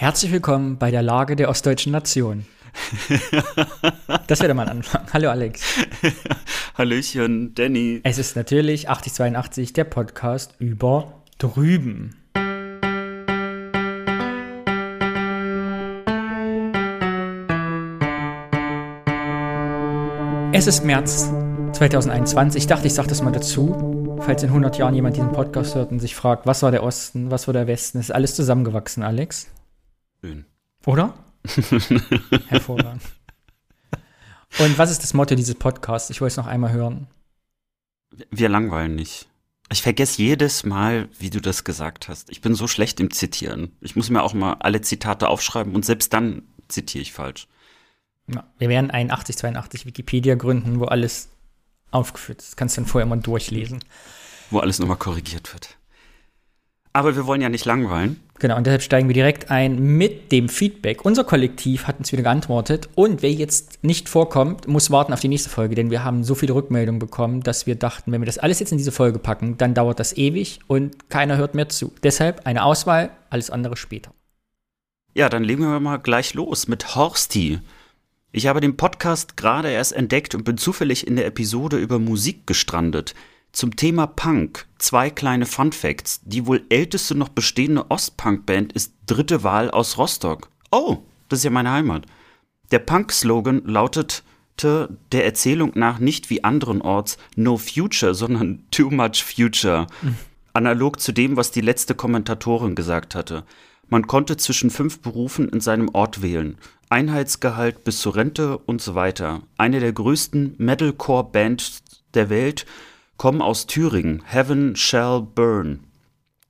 Herzlich willkommen bei der Lage der ostdeutschen Nation. Das wäre mal ein Anfang. Hallo Alex. Hallöchen, Danny. Es ist natürlich 8082, der Podcast über drüben. Es ist März 2021. Ich dachte, ich sage das mal dazu, falls in 100 Jahren jemand diesen Podcast hört und sich fragt, was war der Osten, was war der Westen. Es ist alles zusammengewachsen, Alex. Schön. Oder? Hervorragend. Und was ist das Motto dieses Podcasts? Ich wollte es noch einmal hören. Wir langweilen nicht. Ich vergesse jedes Mal, wie du das gesagt hast. Ich bin so schlecht im Zitieren. Ich muss mir auch mal alle Zitate aufschreiben und selbst dann zitiere ich falsch. Ja, wir werden einen 8082 Wikipedia gründen, wo alles aufgeführt ist. Das kannst du dann vorher mal durchlesen. Wo alles nochmal korrigiert wird. Aber wir wollen ja nicht langweilen. Genau, und deshalb steigen wir direkt ein mit dem Feedback. Unser Kollektiv hat uns wieder geantwortet und wer jetzt nicht vorkommt, muss warten auf die nächste Folge, denn wir haben so viele Rückmeldungen bekommen, dass wir dachten, wenn wir das alles jetzt in diese Folge packen, dann dauert das ewig und keiner hört mehr zu. Deshalb eine Auswahl, alles andere später. Ja, dann legen wir mal gleich los mit Horsti. Ich habe den Podcast gerade erst entdeckt und bin zufällig in der Episode über Musik gestrandet. Zum Thema Punk zwei kleine Fun Facts. Die wohl älteste noch bestehende Ostpunk-Band ist Dritte Wahl aus Rostock. Oh, das ist ja meine Heimat. Der Punk-Slogan lautete der Erzählung nach nicht wie anderenorts No Future, sondern Too Much Future. Analog zu dem, was die letzte Kommentatorin gesagt hatte. Man konnte zwischen fünf Berufen in seinem Ort wählen. Einheitsgehalt bis zur Rente und so weiter. Eine der größten Metalcore-Bands der Welt kommen aus Thüringen, Heaven Shall Burn,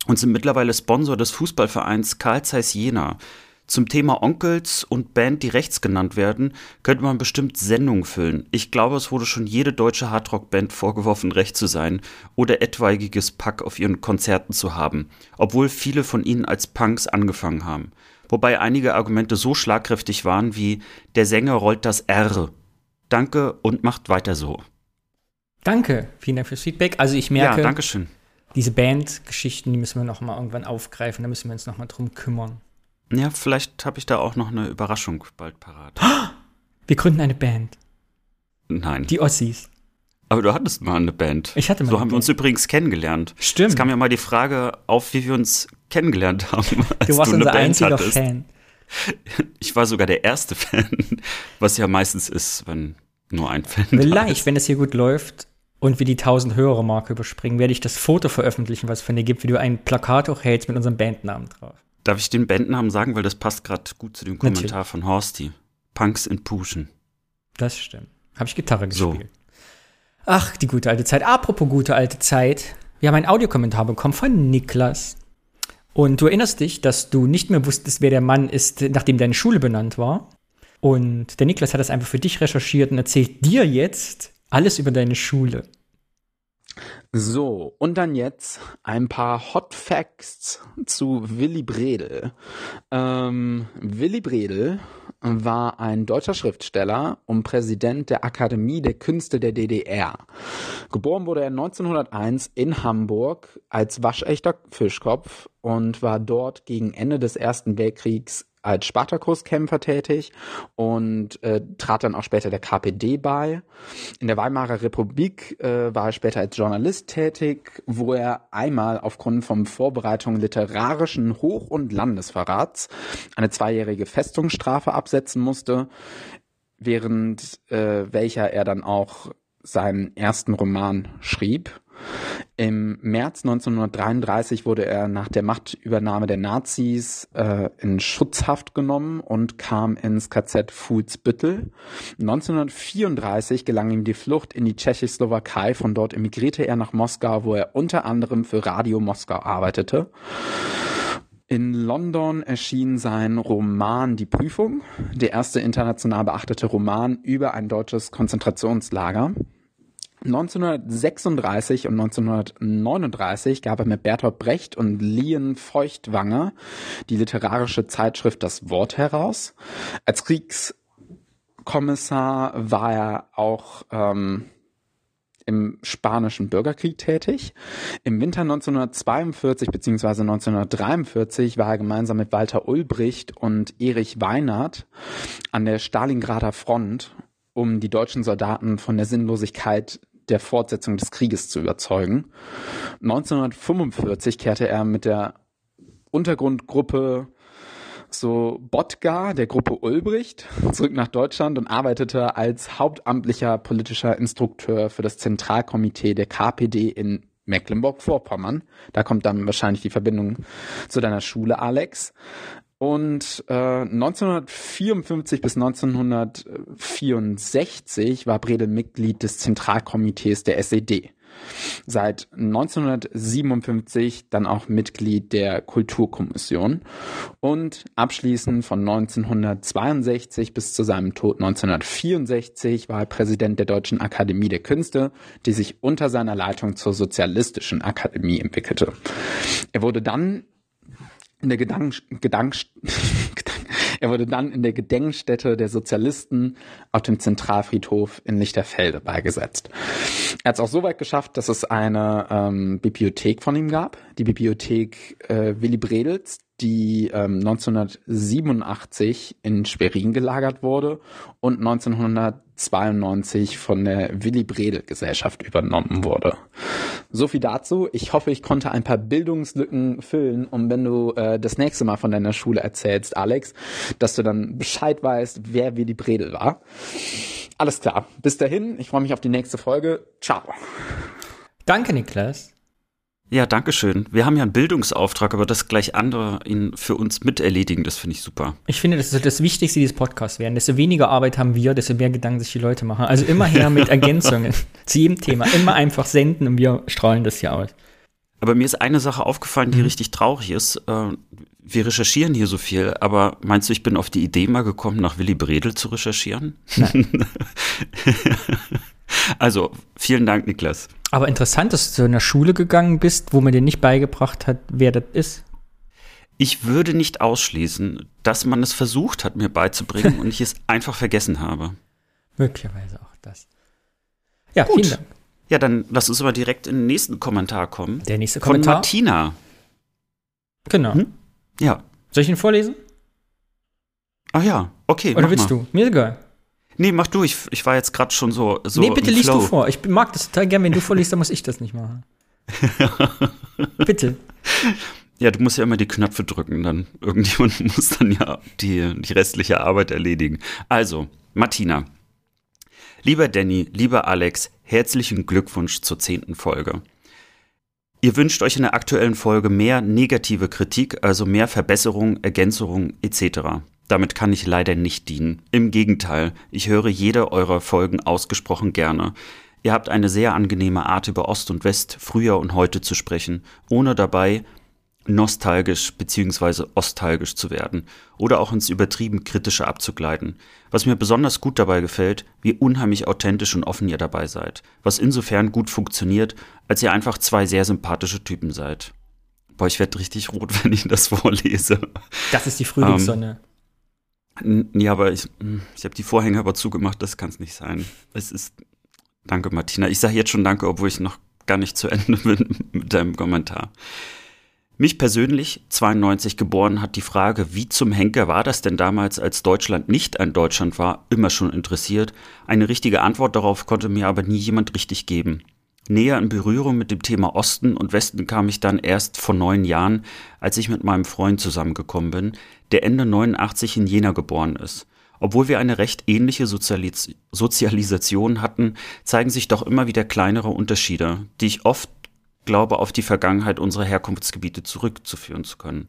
und sind mittlerweile Sponsor des Fußballvereins Karl Zeiss Jena. Zum Thema Onkels und Band, die rechts genannt werden, könnte man bestimmt Sendungen füllen. Ich glaube, es wurde schon jede deutsche Hardrock-Band vorgeworfen, recht zu sein oder etwaiges Pack auf ihren Konzerten zu haben, obwohl viele von ihnen als Punks angefangen haben. Wobei einige Argumente so schlagkräftig waren wie der Sänger rollt das R. Danke und macht weiter so. Danke, vielen Dank fürs Feedback. Also ich merke, ja, Dankeschön. diese Bandgeschichten, die müssen wir noch mal irgendwann aufgreifen, da müssen wir uns noch mal drum kümmern. Ja, vielleicht habe ich da auch noch eine Überraschung bald parat. Wir gründen eine Band. Nein. Die Ossis. Aber du hattest mal eine Band. Ich hatte mal So eine haben wir uns Band. übrigens kennengelernt. Stimmt. Es kam ja mal die Frage auf, wie wir uns kennengelernt haben. Als Du warst eine unser Band einziger hattest. Fan. Ich war sogar der erste Fan, was ja meistens ist, wenn nur ein Fan Vielleicht, wenn das hier gut läuft und wir die 1000 Hörer-Marke überspringen, werde ich das Foto veröffentlichen, was es von dir gibt, wie du ein Plakat hochhältst mit unserem Bandnamen drauf. Darf ich den Bandnamen sagen, weil das passt gerade gut zu dem Natürlich. Kommentar von Horsti. Punks in Puschen. Das stimmt. Habe ich Gitarre So. gespielt. Ach, die gute alte Zeit. Apropos gute alte Zeit. Wir haben einen Audiokommentar bekommen von Niklas. Und du erinnerst dich, dass du nicht mehr wusstest, wer der Mann ist, nachdem deine Schule benannt war. Und der Niklas hat das einfach für dich recherchiert und erzählt dir jetzt alles über deine Schule. So, und dann jetzt ein paar Hot Facts zu Willy Bredel. Ähm, Willy Bredel war ein deutscher Schriftsteller und Präsident der Akademie der Künste der DDR. Geboren wurde er 1901 in Hamburg als waschechter Fischkopf und war dort gegen Ende des Ersten Weltkriegs als Spartakuskämpfer tätig und äh, trat dann auch später der KPD bei. In der Weimarer Republik äh, war er später als Journalist tätig, wo er einmal aufgrund von Vorbereitung literarischen Hoch- und Landesverrats eine zweijährige Festungsstrafe absetzen musste, während äh, welcher er dann auch seinen ersten Roman schrieb. Im März 1933 wurde er nach der Machtübernahme der Nazis äh, in Schutzhaft genommen und kam ins KZ Fuhlsbüttel. 1934 gelang ihm die Flucht in die Tschechoslowakei. Von dort emigrierte er nach Moskau, wo er unter anderem für Radio Moskau arbeitete. In London erschien sein Roman Die Prüfung, der erste international beachtete Roman über ein deutsches Konzentrationslager. 1936 und 1939 gab er mit Bertolt Brecht und Lien Feuchtwanger die literarische Zeitschrift Das Wort heraus. Als Kriegskommissar war er auch ähm, im Spanischen Bürgerkrieg tätig. Im Winter 1942 bzw. 1943 war er gemeinsam mit Walter Ulbricht und Erich Weinert an der Stalingrader Front, um die deutschen Soldaten von der Sinnlosigkeit der Fortsetzung des Krieges zu überzeugen. 1945 kehrte er mit der Untergrundgruppe so Botgar der Gruppe Ulbricht zurück nach Deutschland und arbeitete als hauptamtlicher politischer Instrukteur für das Zentralkomitee der KPD in Mecklenburg-Vorpommern. Da kommt dann wahrscheinlich die Verbindung zu deiner Schule, Alex. Und äh, 1954 bis 1964 war Bredel Mitglied des Zentralkomitees der SED. Seit 1957 dann auch Mitglied der Kulturkommission und abschließend von 1962 bis zu seinem Tod 1964 war er Präsident der Deutschen Akademie der Künste, die sich unter seiner Leitung zur Sozialistischen Akademie entwickelte. Er wurde dann in der Gedank, Gedank, er wurde dann in der Gedenkstätte der Sozialisten auf dem Zentralfriedhof in Lichterfelde beigesetzt. Er hat es auch so weit geschafft, dass es eine ähm, Bibliothek von ihm gab, die Bibliothek äh, Willy Bredels, die ähm, 1987 in Schwerin gelagert wurde und 1992 von der Willy Bredel Gesellschaft übernommen wurde. So viel dazu. Ich hoffe, ich konnte ein paar Bildungslücken füllen, um wenn du äh, das nächste Mal von deiner Schule erzählst, Alex, dass du dann Bescheid weißt, wer Willy Bredel war. Alles klar. Bis dahin, ich freue mich auf die nächste Folge. Ciao. Danke, Niklas. Ja, danke schön. Wir haben ja einen Bildungsauftrag, aber das gleich andere ihn für uns miterledigen, das finde ich super. Ich finde, das ist das Wichtigste dieses Podcasts werden. Desto weniger Arbeit haben wir, desto mehr Gedanken sich die Leute machen. Also immer her mit Ergänzungen zu jedem Thema. Immer einfach senden und wir strahlen das hier aus. Aber mir ist eine Sache aufgefallen, die mhm. richtig traurig ist. Äh, wir recherchieren hier so viel, aber meinst du, ich bin auf die Idee mal gekommen, nach Willy Bredel zu recherchieren? Nein. also, vielen Dank, Niklas. Aber interessant, dass du zu einer Schule gegangen bist, wo man dir nicht beigebracht hat, wer das ist. Ich würde nicht ausschließen, dass man es versucht hat, mir beizubringen und ich es einfach vergessen habe. Möglicherweise auch das. Ja, Gut. vielen Dank. Ja, dann lass uns aber direkt in den nächsten Kommentar kommen. Der nächste Kommentar. Von Martina. Genau. Hm? Ja. Soll ich ihn vorlesen? Ach ja, okay. Oder willst mal. du? Mir ist egal. Nee, mach du. Ich, ich war jetzt gerade schon so, so. Nee, bitte liest du vor. Ich mag das total gern. Wenn du vorliest, dann muss ich das nicht machen. bitte. Ja, du musst ja immer die Knöpfe drücken. Dann irgendjemand muss dann ja die, die restliche Arbeit erledigen. Also, Martina. Lieber Danny, lieber Alex, herzlichen Glückwunsch zur zehnten Folge. Ihr wünscht euch in der aktuellen Folge mehr negative Kritik, also mehr Verbesserung, Ergänzung etc. Damit kann ich leider nicht dienen. Im Gegenteil, ich höre jede eurer Folgen ausgesprochen gerne. Ihr habt eine sehr angenehme Art über Ost und West, früher und heute zu sprechen, ohne dabei nostalgisch bzw. ostalgisch zu werden oder auch ins übertrieben kritische abzugleiten. Was mir besonders gut dabei gefällt, wie unheimlich authentisch und offen ihr dabei seid, was insofern gut funktioniert, als ihr einfach zwei sehr sympathische Typen seid. Boah, ich werde richtig rot, wenn ich das vorlese. Das ist die Frühlingssonne. Ähm, ja, aber ich, hm, ich habe die Vorhänge aber zugemacht, das kann es nicht sein. Es ist. Danke, Martina. Ich sage jetzt schon Danke, obwohl ich noch gar nicht zu Ende bin mit deinem Kommentar. Mich persönlich, 92 geboren, hat die Frage, wie zum Henker war das denn damals, als Deutschland nicht ein Deutschland war, immer schon interessiert. Eine richtige Antwort darauf konnte mir aber nie jemand richtig geben. Näher in Berührung mit dem Thema Osten und Westen kam ich dann erst vor neun Jahren, als ich mit meinem Freund zusammengekommen bin, der Ende 89 in Jena geboren ist. Obwohl wir eine recht ähnliche Sozialis Sozialisation hatten, zeigen sich doch immer wieder kleinere Unterschiede, die ich oft glaube, auf die Vergangenheit unserer Herkunftsgebiete zurückzuführen zu können.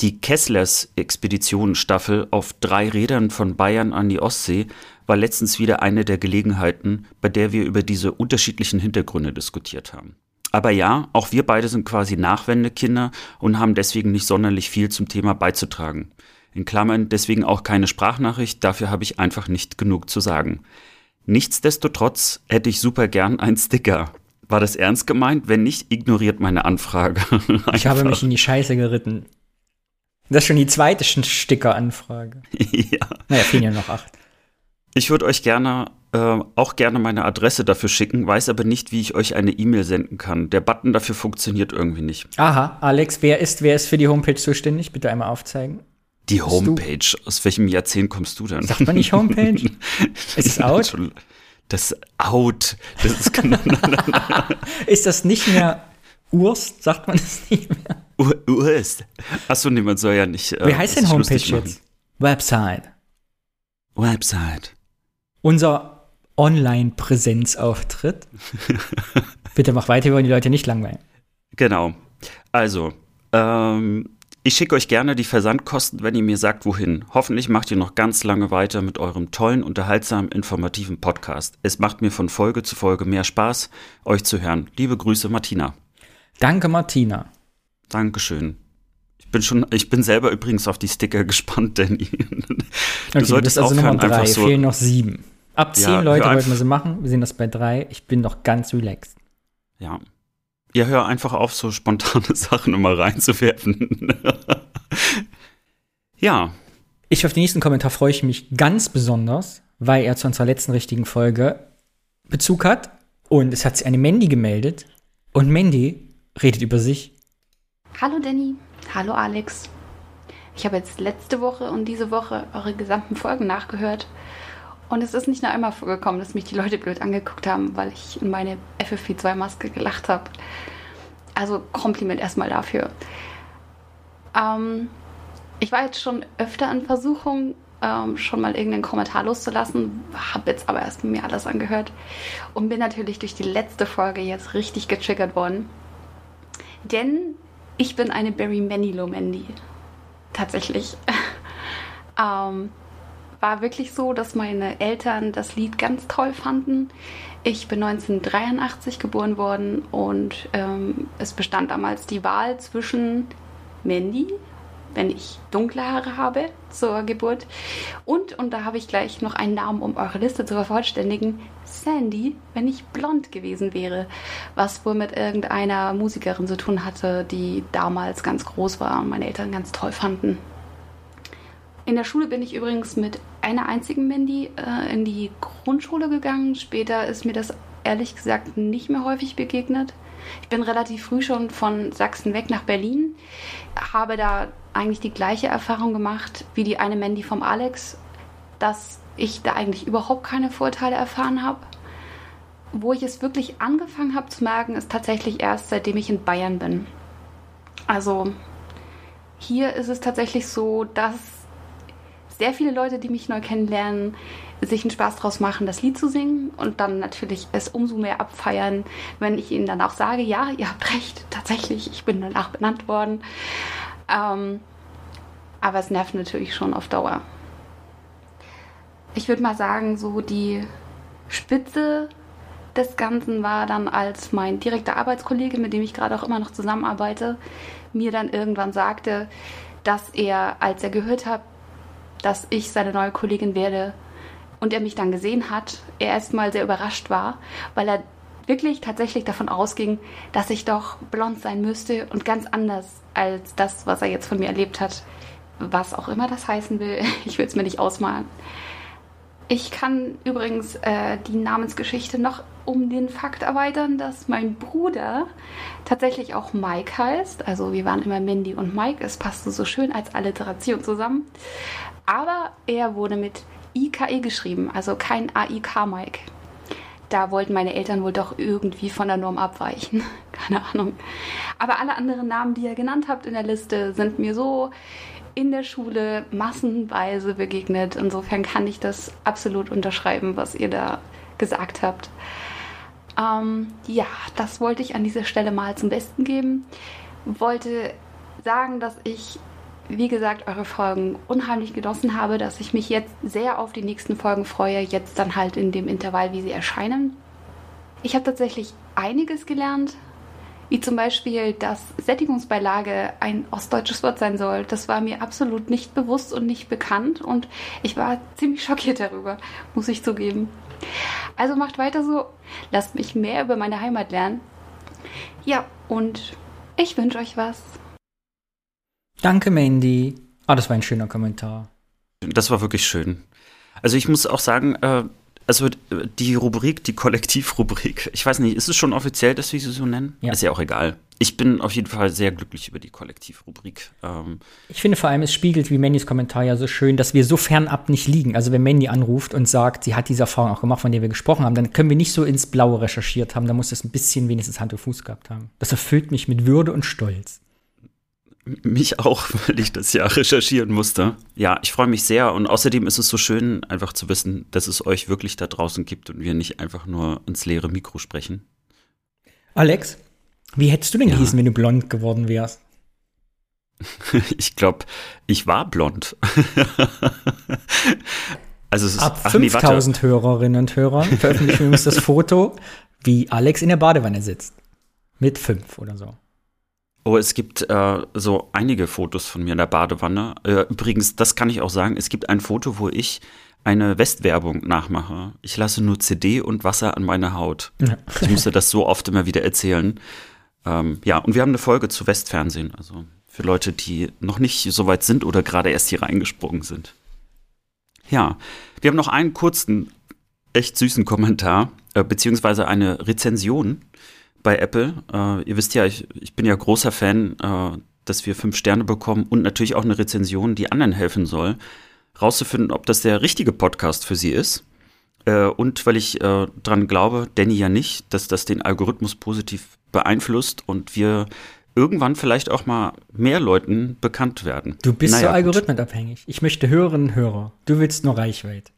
Die Kesslers Expeditionenstaffel auf drei Rädern von Bayern an die Ostsee war letztens wieder eine der Gelegenheiten, bei der wir über diese unterschiedlichen Hintergründe diskutiert haben. Aber ja, auch wir beide sind quasi Nachwendekinder und haben deswegen nicht sonderlich viel zum Thema beizutragen. In Klammern deswegen auch keine Sprachnachricht, dafür habe ich einfach nicht genug zu sagen. Nichtsdestotrotz hätte ich super gern einen Sticker. War das ernst gemeint? Wenn nicht, ignoriert meine Anfrage. ich habe mich in die Scheiße geritten. Das ist schon die zweite Sticker-Anfrage. ja. Naja, fehlen ja noch acht. Ich würde euch gerne äh, auch gerne meine Adresse dafür schicken, weiß aber nicht, wie ich euch eine E-Mail senden kann. Der Button dafür funktioniert irgendwie nicht. Aha, Alex, wer ist, wer ist für die Homepage zuständig? Bitte einmal aufzeigen. Die Homepage. Aus welchem Jahrzehnt kommst du denn? Sagt man nicht Homepage? ist es out? Das out. Das ist, ist das nicht mehr Urst? Sagt man das nicht mehr? Ur Urst. Achso, nee, man soll ja nicht. Äh, Wie heißt denn Homepage jetzt? Website. Website. Unser Online-Präsenzauftritt. Bitte mach weiter, wir wollen die Leute nicht langweilen. Genau. Also, ähm, ich schicke euch gerne die Versandkosten, wenn ihr mir sagt, wohin. Hoffentlich macht ihr noch ganz lange weiter mit eurem tollen, unterhaltsamen, informativen Podcast. Es macht mir von Folge zu Folge mehr Spaß, euch zu hören. Liebe Grüße, Martina. Danke, Martina. Dankeschön. Ich bin schon, ich bin selber übrigens auf die Sticker gespannt, Danny. Du okay, solltest also aufhören, Nummer drei. einfach so. Fehlen noch sieben. Ab zehn ja, Leute wollten wir sie machen. Wir sehen das bei drei. Ich bin noch ganz relaxed. Ja, ja, hör einfach auf, so spontane Sachen immer reinzuwerfen. ja. Ich auf den nächsten Kommentar freue ich mich ganz besonders, weil er zu unserer letzten richtigen Folge Bezug hat. Und es hat sich eine Mandy gemeldet. Und Mandy redet über sich. Hallo Danny. Hallo Alex. Ich habe jetzt letzte Woche und diese Woche eure gesamten Folgen nachgehört und es ist nicht nur einmal vorgekommen, dass mich die Leute blöd angeguckt haben, weil ich in meine FFP2-Maske gelacht habe. Also Kompliment erstmal dafür. Ähm, ich war jetzt schon öfter in Versuchung, ähm, schon mal irgendeinen Kommentar loszulassen, habe jetzt aber erst mir alles angehört und bin natürlich durch die letzte Folge jetzt richtig getriggert worden. Denn ich bin eine Barry Manilow Mandy. Tatsächlich. ähm, war wirklich so, dass meine Eltern das Lied ganz toll fanden. Ich bin 1983 geboren worden und ähm, es bestand damals die Wahl zwischen Mandy, wenn ich dunkle Haare habe zur Geburt, und, und da habe ich gleich noch einen Namen, um eure Liste zu vervollständigen, Sandy, wenn ich blond gewesen wäre, was wohl mit irgendeiner Musikerin zu tun hatte, die damals ganz groß war und meine Eltern ganz toll fanden. In der Schule bin ich übrigens mit einer einzigen Mandy äh, in die Grundschule gegangen. Später ist mir das ehrlich gesagt nicht mehr häufig begegnet. Ich bin relativ früh schon von Sachsen weg nach Berlin, habe da eigentlich die gleiche Erfahrung gemacht wie die eine Mandy vom Alex, dass ich da eigentlich überhaupt keine Vorteile erfahren habe. Wo ich es wirklich angefangen habe zu merken, ist tatsächlich erst seitdem ich in Bayern bin. Also hier ist es tatsächlich so, dass sehr viele Leute, die mich neu kennenlernen, sich einen Spaß draus machen, das Lied zu singen und dann natürlich es umso mehr abfeiern, wenn ich ihnen dann auch sage, ja, ihr habt recht, tatsächlich, ich bin danach benannt worden. Ähm, aber es nervt natürlich schon auf Dauer. Ich würde mal sagen, so die Spitze des Ganzen war dann, als mein direkter Arbeitskollege, mit dem ich gerade auch immer noch zusammenarbeite, mir dann irgendwann sagte, dass er, als er gehört hat, dass ich seine neue Kollegin werde und er mich dann gesehen hat, er erstmal sehr überrascht war, weil er wirklich tatsächlich davon ausging, dass ich doch blond sein müsste und ganz anders als das, was er jetzt von mir erlebt hat. Was auch immer das heißen will, ich will es mir nicht ausmalen. Ich kann übrigens äh, die Namensgeschichte noch um den Fakt erweitern, dass mein Bruder tatsächlich auch Mike heißt. Also wir waren immer Mandy und Mike. Es passte so schön als Alliteration zusammen. Aber er wurde mit IKE geschrieben, also kein AIK-Mike. Da wollten meine Eltern wohl doch irgendwie von der Norm abweichen. Keine Ahnung. Aber alle anderen Namen, die ihr genannt habt in der Liste, sind mir so in der Schule massenweise begegnet. Insofern kann ich das absolut unterschreiben, was ihr da gesagt habt. Ähm, ja, das wollte ich an dieser Stelle mal zum Besten geben. Wollte sagen, dass ich wie gesagt, eure Folgen unheimlich genossen habe, dass ich mich jetzt sehr auf die nächsten Folgen freue, jetzt dann halt in dem Intervall, wie sie erscheinen. Ich habe tatsächlich einiges gelernt, wie zum Beispiel, dass Sättigungsbeilage ein ostdeutsches Wort sein soll. Das war mir absolut nicht bewusst und nicht bekannt und ich war ziemlich schockiert darüber, muss ich zugeben. Also macht weiter so, lasst mich mehr über meine Heimat lernen. Ja, und ich wünsche euch was. Danke, Mandy. Ah, das war ein schöner Kommentar. Das war wirklich schön. Also ich muss auch sagen, äh, also die Rubrik, die Kollektivrubrik, ich weiß nicht, ist es schon offiziell, dass wir sie so nennen? Ja. Ist ja auch egal. Ich bin auf jeden Fall sehr glücklich über die Kollektivrubrik. Ähm, Ich finde vor allem, es spiegelt, wie Mannys Kommentar ja so schön, dass wir so fernab nicht liegen. Also wenn Mandy anruft und sagt, sie hat diese Erfahrung auch gemacht, von der wir gesprochen haben, dann können wir nicht so ins Blaue recherchiert haben. Da muss es ein bisschen wenigstens Hand und Fuß gehabt haben. Das erfüllt mich mit Würde und Stolz. Mich auch, weil ich das ja recherchieren musste. Ja, ich freue mich sehr und außerdem ist es so schön, einfach zu wissen, dass es euch wirklich da draußen gibt und wir nicht einfach nur ins leere Mikro sprechen. Alex, wie hättest du denn Ja. gehießen, wenn du blond geworden wärst? Ich glaube, ich war blond. also es ist Ab ach nee, warte. 5000 Hörerinnen und Hörern veröffentlichen wir uns das Foto, wie Alex in der Badewanne sitzt. Mit fünf oder so. Oh, es gibt äh, so einige Fotos von mir in der Badewanne. Äh, übrigens, das kann ich auch sagen, es gibt ein Foto, wo ich eine Westwerbung nachmache. Ich lasse nur CD und Wasser an meine Haut. Ja. Ich musste das so oft immer wieder erzählen. Ähm, ja, und wir haben eine Folge zu Westfernsehen. Also für Leute, die noch nicht so weit sind oder gerade erst hier reingesprungen sind. Ja, wir haben noch einen kurzen, echt süßen Kommentar, äh, beziehungsweise eine Rezension bei Apple. Äh, ihr wisst ja, ich, ich bin ja großer Fan, äh, dass wir fünf Sterne bekommen und natürlich auch eine Rezension, die anderen helfen soll, rauszufinden, ob das der richtige Podcast für sie ist. Äh, und weil ich äh, dran glaube, Danny ja nicht, dass das den Algorithmus positiv beeinflusst und wir irgendwann vielleicht auch mal mehr Leuten bekannt werden. Du bist Naja, so algorithmenabhängig. Ich möchte Hörerinnen und Hörer. Du willst nur Reichweite.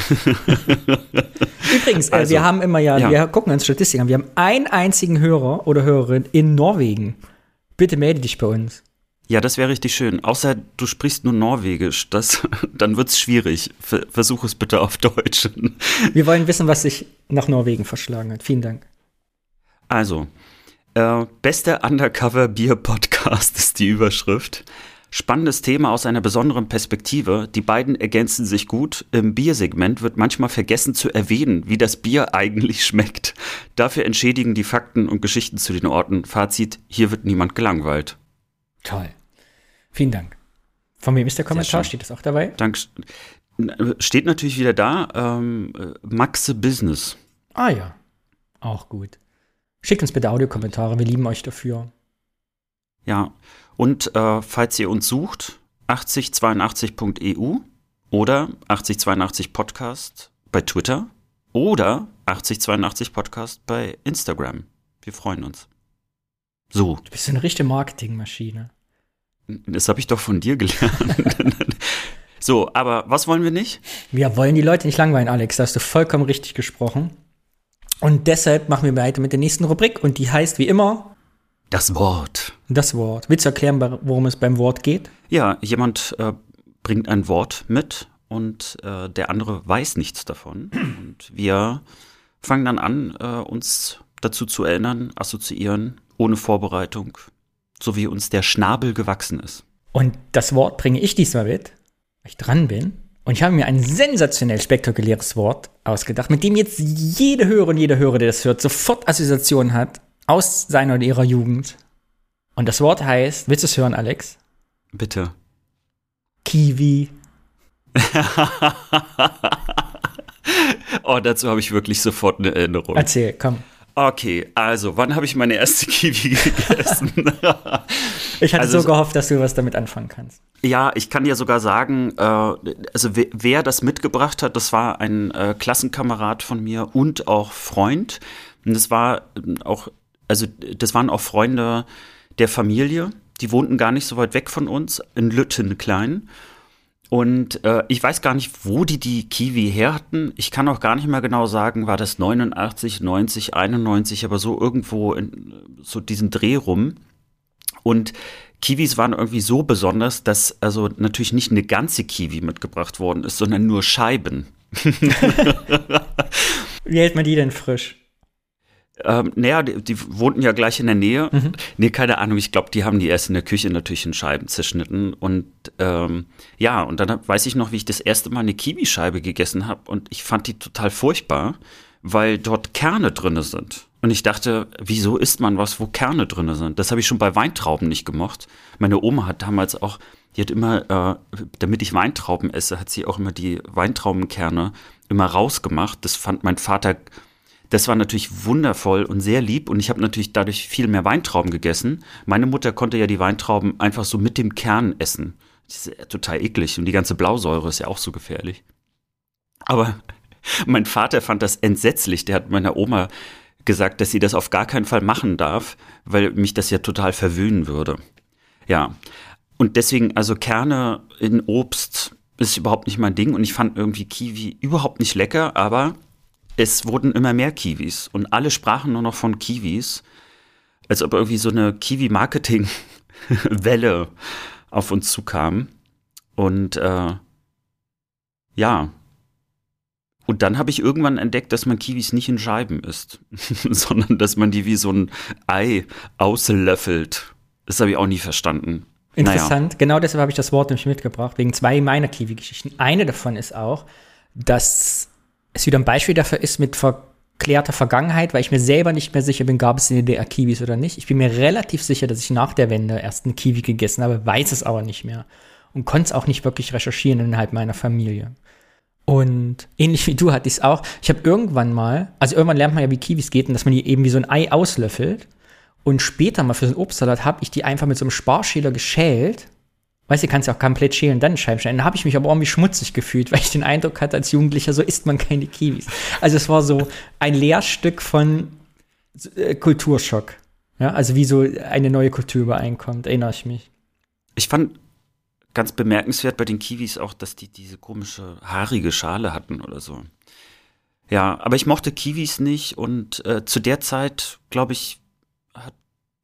Übrigens, äh, Also, wir haben immer ja, ja. wir gucken uns Statistiken an. Wir haben einen einzigen Hörer oder Hörerin in Norwegen. Bitte melde dich bei uns. Ja, das wäre richtig schön. Außer du sprichst nur Norwegisch, das, dann wird's schwierig. Ver versuch es bitte auf Deutsch. Wir wollen wissen, was sich nach Norwegen verschlagen hat. Vielen Dank. Also, äh, bester Undercover-Bier-Podcast ist die Überschrift. Spannendes Thema aus einer besonderen Perspektive. Die beiden ergänzen sich gut. Im Biersegment wird manchmal vergessen zu erwähnen, wie das Bier eigentlich schmeckt. Dafür entschädigen die Fakten und Geschichten zu den Orten. Fazit, hier wird niemand gelangweilt. Toll. Vielen Dank. Von wem ist der Kommentar? Steht das auch dabei? Dank. Steht natürlich wieder da, ähm, äh, Maxe Business. Ah ja. Auch gut. Schickt uns bitte Audiokommentare. Wir lieben euch dafür. Ja, und äh, falls ihr uns sucht, 8082.eu oder 8082 Podcast bei Twitter oder 8082 Podcast bei Instagram. Wir freuen uns. So, Du bist eine richtige Marketingmaschine. das habe ich doch von dir gelernt. so, aber was wollen wir nicht? Wir wollen die Leute nicht langweilen, Alex. Da hast du vollkommen richtig gesprochen. Und deshalb machen wir weiter mit der nächsten Rubrik. Und die heißt wie immer Das Wort. das Wort. Willst du erklären, worum es beim Wort geht? Ja, jemand äh, bringt ein Wort mit und äh, der andere weiß nichts davon. Und wir fangen dann an, äh, uns dazu zu erinnern, assoziieren, ohne Vorbereitung, so wie uns der Schnabel gewachsen ist. Und das Wort bringe ich diesmal mit, weil ich dran bin. Und ich habe mir ein sensationell spektakuläres Wort ausgedacht, mit dem jetzt jede Hörerin, jeder Hörer, der das hört, sofort Assoziationen hat aus seiner oder ihrer Jugend. Und das Wort heißt, willst du es hören, Alex? Bitte. Kiwi. oh, dazu habe ich wirklich sofort eine Erinnerung. Erzähl, komm. Okay, also, wann habe ich meine erste Kiwi gegessen? Ich hatte Also so gehofft, dass du was damit anfangen kannst. Ja, ich kann dir sogar sagen, äh, also wer, wer das mitgebracht hat, das war ein äh, Klassenkamerad von mir und auch Freund. Und das war ähm, auch, also das waren auch Freunde der Familie. Die wohnten gar nicht so weit weg von uns, in Lütten klein. Und äh, ich weiß gar nicht, wo die die Kiwi her hatten. Ich kann auch gar nicht mehr genau sagen, war das 89, 90, 91, aber so irgendwo in so diesen Dreh rum. Und Kiwis waren irgendwie so besonders, dass also natürlich nicht eine ganze Kiwi mitgebracht worden ist, sondern nur Scheiben. Wie hält man die denn frisch? Ähm, naja, die, die wohnten ja gleich in der Nähe. Nee, keine Ahnung, ich glaube, die haben die erst in der Küche natürlich in Scheiben zerschnitten. Und ähm, ja, und dann weiß ich noch, wie ich das erste Mal eine Kiwischeibe gegessen habe und ich fand die total furchtbar, weil dort Kerne drinne sind. Und ich dachte, wieso isst man was, wo Kerne drinne sind? Das habe ich schon bei Weintrauben nicht gemocht. Meine Oma hat damals auch die hat immer, äh, damit ich Weintrauben esse, hat sie auch immer die Weintraubenkerne immer rausgemacht. Das fand mein Vater, das war natürlich wundervoll und sehr lieb und ich habe natürlich dadurch viel mehr Weintrauben gegessen. Meine Mutter konnte ja die Weintrauben einfach so mit dem Kern essen. Das ist ja total eklig und die ganze Blausäure ist ja auch so gefährlich. Aber mein Vater fand das entsetzlich. Der hat meiner Oma gesagt, dass sie das auf gar keinen Fall machen darf, weil mich das ja total verwöhnen würde. Ja. Und deswegen, also Kerne in Obst ist überhaupt nicht mein Ding und ich fand irgendwie Kiwi überhaupt nicht lecker, aber es wurden immer mehr Kiwis und alle sprachen nur noch von Kiwis, als ob irgendwie so eine Kiwi-Marketing-Welle auf uns zukam. Und äh, ja, und dann habe ich irgendwann entdeckt, dass man Kiwis nicht in Scheiben isst, sondern dass man die wie so ein Ei auslöffelt. Das habe ich auch nie verstanden. Interessant, naja. genau deshalb habe ich das Wort nämlich mitgebracht, wegen zwei meiner Kiwi-Geschichten. Eine davon ist auch, dass es wieder ein Beispiel dafür ist mit verklärter Vergangenheit, weil ich mir selber nicht mehr sicher bin, gab es in der DDR Kiwis oder nicht. Ich bin mir relativ sicher, dass ich nach der Wende erst einen Kiwi gegessen habe, weiß es aber nicht mehr und konnte es auch nicht wirklich recherchieren innerhalb meiner Familie. Und ähnlich wie du hatte ich es auch. Ich habe irgendwann mal, also irgendwann lernt man ja, wie Kiwis geht und dass man die eben wie so ein Ei auslöffelt. Und später mal für so einen Obstsalat habe ich die einfach mit so einem Sparschäler geschält. Weißt du, kannst ja auch komplett schälen, dann Scheiben schneiden. Da habe ich mich aber irgendwie schmutzig gefühlt, weil ich den Eindruck hatte, als Jugendlicher, so isst man keine Kiwis. Also es war so ein Lehrstück von äh, Kulturschock. Ja, also wie so eine neue Kultur übereinkommt, erinnere ich mich. Ich fand ganz bemerkenswert bei den Kiwis auch, dass die diese komische haarige Schale hatten oder so. Ja, aber ich mochte Kiwis nicht und äh, zu der Zeit, glaube ich,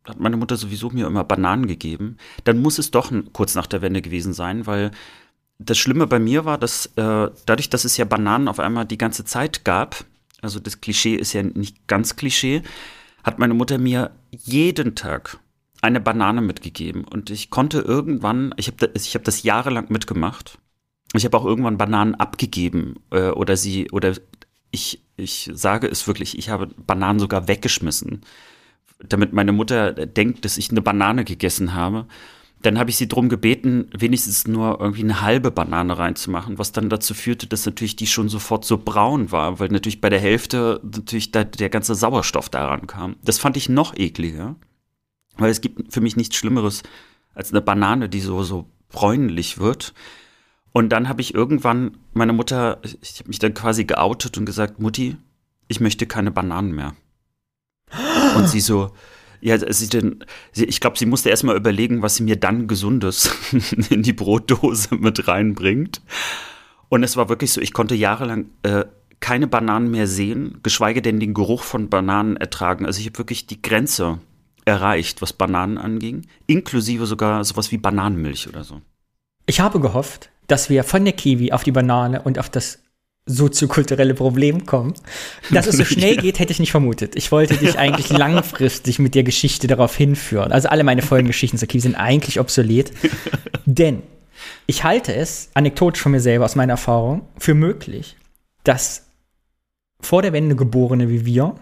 hat meine Mutter sowieso mir immer Bananen gegeben. Dann muss es doch kurz nach der Wende gewesen sein, weil das Schlimme bei mir war, dass äh, dadurch, dass es ja Bananen auf einmal die ganze Zeit gab, also das Klischee ist ja nicht ganz Klischee, hat meine Mutter mir jeden Tag eine Banane mitgegeben und ich konnte irgendwann, ich habe das, hab das jahrelang mitgemacht. Ich habe auch irgendwann Bananen abgegeben äh, oder sie oder ich ich sage es wirklich, ich habe Bananen sogar weggeschmissen, damit meine Mutter denkt, dass ich eine Banane gegessen habe. Dann habe ich sie darum gebeten, wenigstens nur irgendwie eine halbe Banane reinzumachen, was dann dazu führte, dass natürlich die schon sofort so braun war, weil natürlich bei der Hälfte natürlich da der ganze Sauerstoff daran kam. Das fand ich noch ekliger. Weil es gibt für mich nichts Schlimmeres als eine Banane, die so, so bräunlich wird. Und dann habe ich irgendwann meine Mutter, ich habe mich dann quasi geoutet und gesagt, Mutti, ich möchte keine Bananen mehr. Und sie so, ja, sie denn, ich glaube, sie musste erstmal überlegen, was sie mir dann Gesundes in die Brotdose mit reinbringt. Und es war wirklich so, ich konnte jahrelang äh, keine Bananen mehr sehen, geschweige denn den Geruch von Bananen ertragen. Also ich habe wirklich die Grenze erreicht, was Bananen anging, inklusive sogar sowas wie Bananenmilch oder so. Ich habe gehofft, dass wir von der Kiwi auf die Banane und auf das soziokulturelle Problem kommen. Dass es so schnell geht, hätte ich nicht vermutet. Ich wollte dich eigentlich langfristig mit der Geschichte darauf hinführen. Also alle meine Folgengeschichten zur Kiwi sind eigentlich obsolet. Denn ich halte es, anekdotisch von mir selber aus meiner Erfahrung, für möglich, dass vor der Wende Geborene wie wir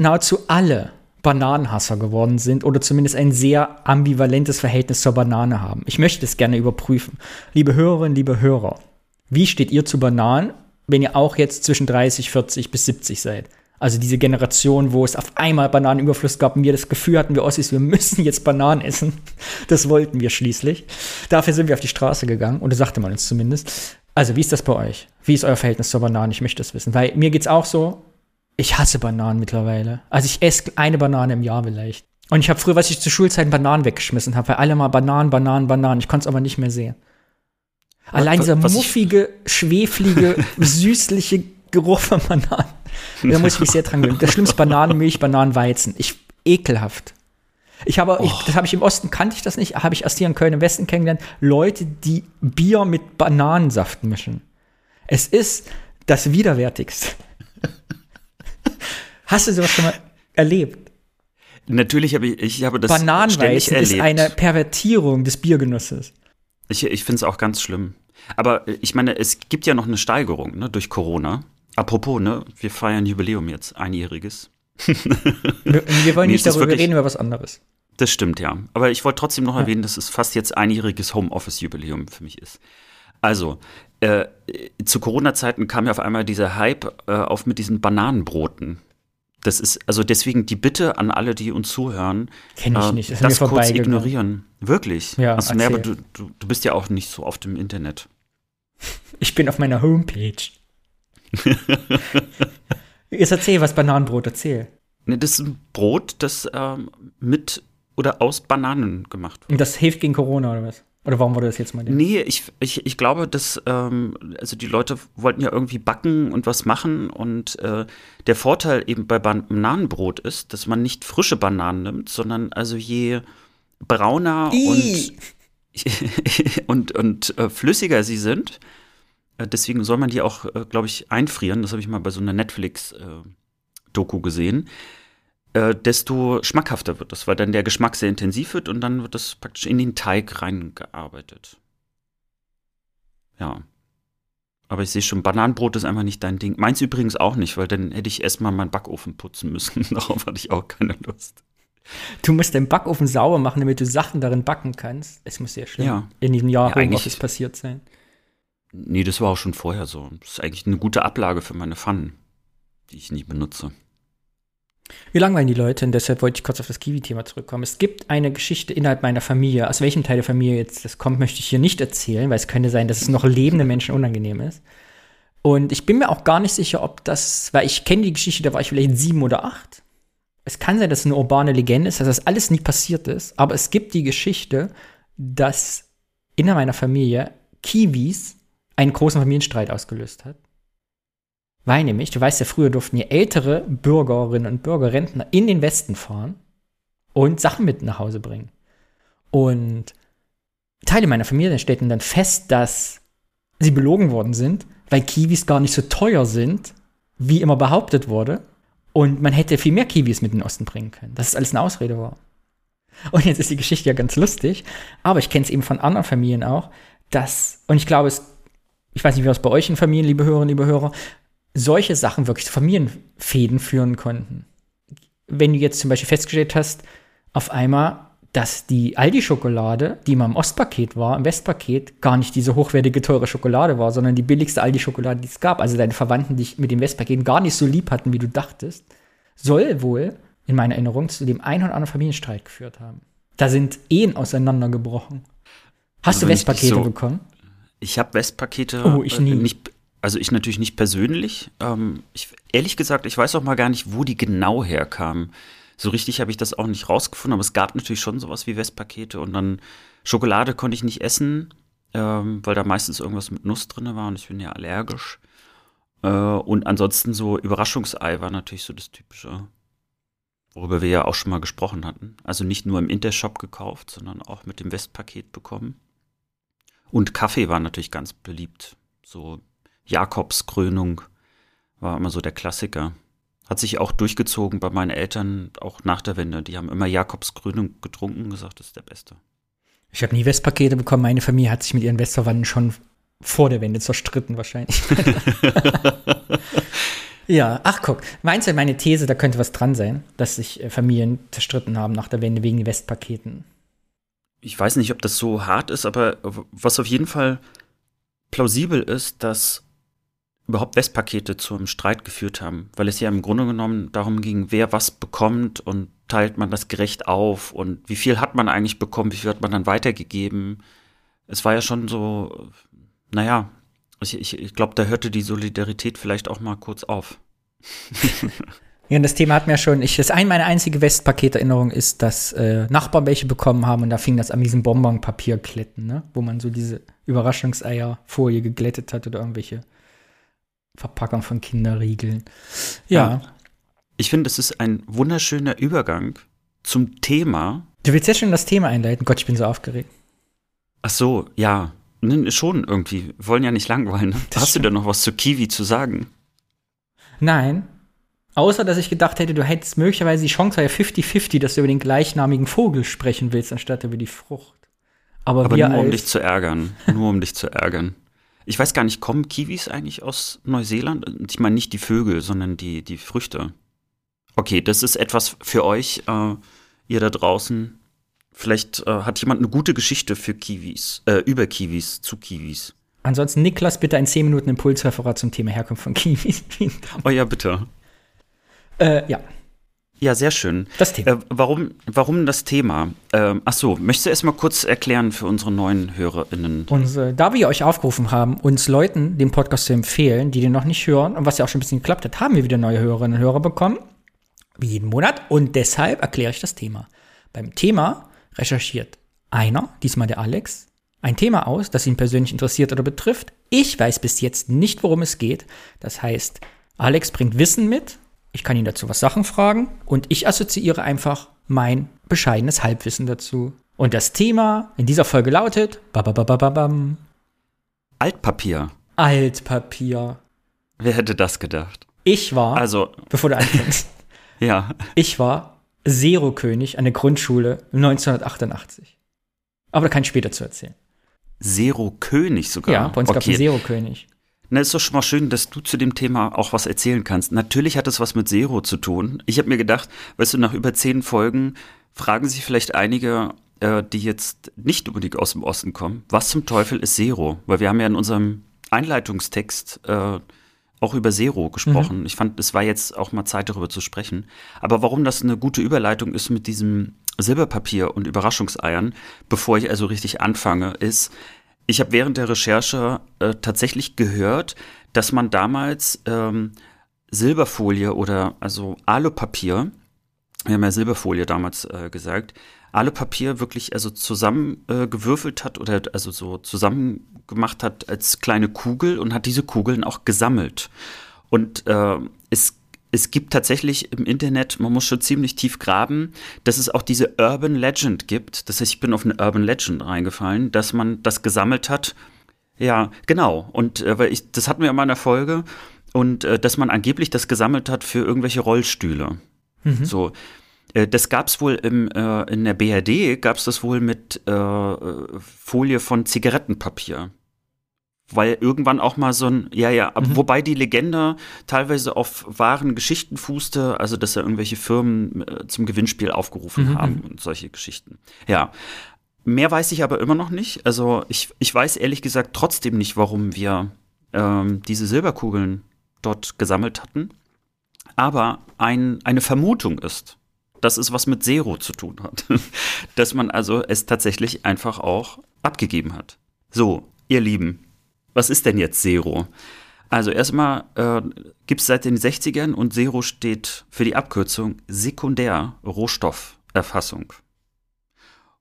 nahezu alle Bananenhasser geworden sind oder zumindest ein sehr ambivalentes Verhältnis zur Banane haben. Ich möchte es gerne überprüfen. Liebe Hörerinnen, liebe Hörer, wie steht ihr zu Bananen, wenn ihr auch jetzt zwischen 30, 40 bis 70 seid? Also diese Generation, wo es auf einmal Bananenüberfluss gab und wir das Gefühl hatten, wir Ossis, wir müssen jetzt Bananen essen. Das wollten wir schließlich. Dafür sind wir auf die Straße gegangen, oder sagte man uns zumindest. Also, wie ist das bei euch? Wie ist euer Verhältnis zur Banane? Ich möchte das wissen. Weil mir geht's auch so, ich hasse Bananen mittlerweile. Also ich esse eine Banane im Jahr vielleicht. Und ich habe früher, was ich zu Schulzeiten Bananen weggeschmissen habe, weil alle mal Bananen, Bananen, Bananen. Ich konnte es aber nicht mehr sehen. Allein dieser was muffige, schweflige, süßliche Geruch von Bananen. Da muss ich mich sehr dran gewöhnen. Das Schlimmste Bananenmilch, Bananenweizen. Ich ekelhaft. Ich habe, oh. ich, das habe ich im Osten kannte ich das nicht, habe ich erst hier in Köln im Westen kennengelernt. Leute, die Bier mit Bananensaft mischen. Es ist das widerwärtigste. Hast du sowas schon mal erlebt? Natürlich habe ich, ich habe das Bananenweizen ist eine Pervertierung des Biergenusses. Ich, ich finde es auch ganz schlimm. Aber ich meine, es gibt ja noch eine Steigerung ne, durch Corona. Apropos, ne, wir feiern Jubiläum jetzt, einjähriges. wir, wir wollen nicht darüber wirklich, reden, über was anderes. Das stimmt, ja. Aber ich wollte trotzdem noch Ja. erwähnen, dass es fast jetzt einjähriges Homeoffice-Jubiläum für mich ist. Also, äh, zu Corona-Zeiten kam ja auf einmal dieser Hype äh, auf mit diesen Bananenbroten. Das ist, also deswegen die Bitte an alle, die uns zuhören, Kenn ich äh, nicht. Das das kurz ignorieren. Wirklich? Ja, also, nee, aber du, du, du bist ja auch nicht so oft im Internet. Ich bin auf meiner Homepage. Jetzt erzähl, was Bananenbrot erzähl. Ne, das ist ein Brot, das ähm, mit oder aus Bananen gemacht wird. Und das hilft gegen Corona oder was? Oder warum wurde das jetzt mal? der- Nee, ich, ich, ich glaube, dass ähm, also die Leute wollten ja irgendwie backen und was machen und äh, der Vorteil eben bei Bananenbrot ist, dass man nicht frische Bananen nimmt, sondern also je brauner und, und, und äh, flüssiger sie sind, äh, deswegen soll man die auch, äh, glaube ich, einfrieren. Das habe ich mal bei so einer Netflix-Doku gesehen. Äh, desto schmackhafter wird das, weil dann der Geschmack sehr intensiv wird und dann wird das praktisch in den Teig reingearbeitet. Ja. Aber ich sehe schon, Bananenbrot ist einfach nicht dein Ding. Meins übrigens auch nicht, weil dann hätte ich erstmal meinen Backofen putzen müssen. Darauf hatte ich auch keine Lust. Du musst deinen Backofen sauber machen, damit du Sachen darin backen kannst. Es muss sehr schlimm Ja. in diesem Jahr Ja, eigentlich- Homeoffice passiert sein. Nee, das war auch schon vorher so. Das ist eigentlich eine gute Ablage für meine Pfannen, die ich nie benutze. Wir langweilen die Leute und deshalb wollte ich kurz auf das Kiwi-Thema zurückkommen. Es gibt eine Geschichte innerhalb meiner Familie. Aus welchem Teil der Familie jetzt das kommt, möchte ich hier nicht erzählen, weil es könnte sein, dass es noch lebende Menschen unangenehm ist. Und ich bin mir auch gar nicht sicher, ob das, weil ich kenne die Geschichte, da war ich vielleicht sieben oder acht. Es kann sein, dass es eine urbane Legende ist, dass das alles nie passiert ist, aber es gibt die Geschichte, dass innerhalb meiner Familie Kiwis einen großen Familienstreit ausgelöst hat. Weil nämlich, du weißt ja, früher durften ja ältere Bürgerinnen und Bürger, Rentner in den Westen fahren und Sachen mit nach Hause bringen. Und Teile meiner Familie stellten dann fest, dass sie belogen worden sind, weil Kiwis gar nicht so teuer sind, wie immer behauptet wurde. Und man hätte viel mehr Kiwis mit in den Osten bringen können. Dass es alles eine Ausrede war. Und jetzt ist die Geschichte ja ganz lustig, aber ich kenne es eben von anderen Familien auch, dass, und ich glaube, es, ich weiß nicht, wie das bei euch in Familien, liebe Hörerinnen, liebe Hörer, solche Sachen wirklich zu Familienfäden führen konnten. Wenn du jetzt zum Beispiel festgestellt hast, auf einmal, dass die Aldi-Schokolade, die mal im Ostpaket war, im Westpaket, gar nicht diese hochwertige, teure Schokolade war, sondern die billigste Aldi-Schokolade, die es gab. Also deine Verwandten dich mit dem Westpaket gar nicht so lieb hatten, wie du dachtest, soll wohl in meiner Erinnerung zu dem einen oder anderen Familienstreit geführt haben. Da sind Ehen auseinandergebrochen. Hast Also du Westpakete so- bekommen? Ich habe Westpakete. Oh, ich nie. Äh, nicht, also ich natürlich nicht persönlich. Ähm, ich, ehrlich gesagt, ich weiß auch mal gar nicht, wo die genau herkamen. So richtig habe ich das auch nicht rausgefunden, aber es gab natürlich schon sowas wie Westpakete und dann Schokolade konnte ich nicht essen, ähm, weil da meistens irgendwas mit Nuss drin war und ich bin ja allergisch. Äh, und ansonsten so Überraschungsei war natürlich so das Typische, worüber wir ja auch schon mal gesprochen hatten. Also nicht nur im Intershop gekauft, sondern auch mit dem Westpaket bekommen. Und Kaffee war natürlich ganz beliebt. So Jakobskrönung war immer so der Klassiker. Hat sich auch durchgezogen bei meinen Eltern, auch nach der Wende. Die haben immer Jakobskrönung getrunken und gesagt, das ist der Beste. Ich habe nie Westpakete bekommen. Meine Familie hat sich mit ihren Westverwandten schon vor der Wende zerstritten, wahrscheinlich. ja, ach guck, meinst du, meine These, da könnte was dran sein, dass sich äh, Familien zerstritten haben nach der Wende wegen den Westpaketen? Ich weiß nicht, ob das so hart ist, aber was auf jeden Fall plausibel ist, dass überhaupt Westpakete zum Streit geführt haben, weil es ja im Grunde genommen darum ging, wer was bekommt und teilt man das gerecht auf und wie viel hat man eigentlich bekommen, wie viel hat man dann weitergegeben. Es war ja schon so, naja, ich, ich, ich glaube, da hörte die Solidarität vielleicht auch mal kurz auf. Ja, und das Thema hat mir schon, ich, das ein, meine einzige Westpaketerinnerung ist, dass äh, Nachbarn welche bekommen haben und da fing das an diesem Bonbonpapierkletten, ne? wo man so diese Überraschungseierfolie geglättet hat oder irgendwelche Verpackung von Kinderriegeln. Ja. Ich finde, es ist ein wunderschöner Übergang zum Thema. Du willst jetzt schon das Thema einleiten? Gott, ich bin so aufgeregt. Ach so, ja, ne, schon irgendwie. Wir wollen ja nicht langweilen. Ne? Das Hast du denn noch was zu Kiwi zu sagen? Nein. Außer, dass ich gedacht hätte, du hättest möglicherweise die Chance, ja 50-50, dass du über den gleichnamigen Vogel sprechen willst, anstatt über die Frucht. Aber, Aber nur um als, dich zu ärgern. Nur um dich zu ärgern. Ich weiß gar nicht, kommen Kiwis eigentlich aus Neuseeland? Ich meine nicht die Vögel, sondern die, die Früchte. Okay, das ist etwas für euch, äh, ihr da draußen. Vielleicht äh, hat jemand eine gute Geschichte für Kiwis, äh, über Kiwis, zu Kiwis. Ansonsten, Niklas, bitte ein 10 Minuten Impulsreferat zum Thema Herkunft von Kiwis. Oh ja, bitte. äh, ja, Ja, sehr schön. das Thema. Äh, warum, warum das Thema? Ähm, ach so, möchtest du erst mal kurz erklären für unsere neuen HörerInnen? Und äh, da wir euch aufgerufen haben, uns Leuten den Podcast zu empfehlen, die den noch nicht hören, und was ja auch schon ein bisschen geklappt hat, haben wir wieder neue Hörerinnen und Hörer bekommen. Wie jeden Monat. Und deshalb erkläre ich das Thema. Beim Thema recherchiert einer, diesmal der Alex, ein Thema aus, das ihn persönlich interessiert oder betrifft. Ich weiß bis jetzt nicht, worum es geht. Das heißt, Alex bringt Wissen mit. Ich kann ihn dazu was Sachen fragen. Und ich assoziiere einfach mein bescheidenes Halbwissen dazu. Und das Thema in dieser Folge lautet bababababam, Altpapier. Altpapier. Wer hätte das gedacht? Ich war, Also, bevor du anfängst, ja. ich war Zero-König an der Grundschule 1988. Aber da kann ich später zu erzählen. Zero König sogar. Ja, bei uns gab es einen okay. Na, ist doch schon mal schön, dass du zu dem Thema auch was erzählen kannst. Natürlich hat es was mit Zero zu tun. Ich habe mir gedacht, weißt du, nach über zehn Folgen fragen sich vielleicht einige, äh, die jetzt nicht unbedingt aus dem Osten kommen, was zum Teufel ist Zero? Weil wir haben ja in unserem Einleitungstext äh, auch über Zero gesprochen. Ich fand, es war jetzt auch mal Zeit, darüber zu sprechen. Aber warum das eine gute Überleitung ist mit diesem Silberpapier und Überraschungseiern, bevor ich also richtig anfange, ist, ich habe während der Recherche äh, tatsächlich gehört, dass man damals ähm, Silberfolie oder also Alupapier, wir haben ja Silberfolie damals äh, gesagt, Alupapier wirklich also zusammengewürfelt äh, hat oder also so zusammen gemacht hat als kleine Kugel und hat diese Kugeln auch gesammelt. Und äh, es es gibt tatsächlich im Internet, man muss schon ziemlich tief graben, dass es auch diese Urban Legend gibt. Das heißt, ich bin auf eine Urban Legend reingefallen, dass man das gesammelt hat. Ja, genau. Und äh, weil ich, das hatten wir in meiner Folge. Und äh, dass man angeblich das gesammelt hat für irgendwelche Rollstühle. So. Äh, Das gab's wohl im, äh, in der BRD, gab's das wohl mit äh, äh, Folie von Zigarettenpapier. Weil irgendwann auch mal so ein, ja, ja, aber wobei die Legende teilweise auf wahren Geschichten fußte, also dass ja irgendwelche Firmen äh, zum Gewinnspiel aufgerufen haben und solche Geschichten. Ja. Mehr weiß ich aber immer noch nicht. Also ich, ich weiß ehrlich gesagt trotzdem nicht, warum wir ähm, diese Silberkugeln dort gesammelt hatten. Aber ein, eine Vermutung ist, dass es was mit Zero zu tun hat. dass man also es tatsächlich einfach auch abgegeben hat. So, ihr Lieben, was ist denn jetzt Zero? Also erstmal äh, gibt es seit den 60ern und Zero steht für die Abkürzung Sekundär-Rohstofferfassung.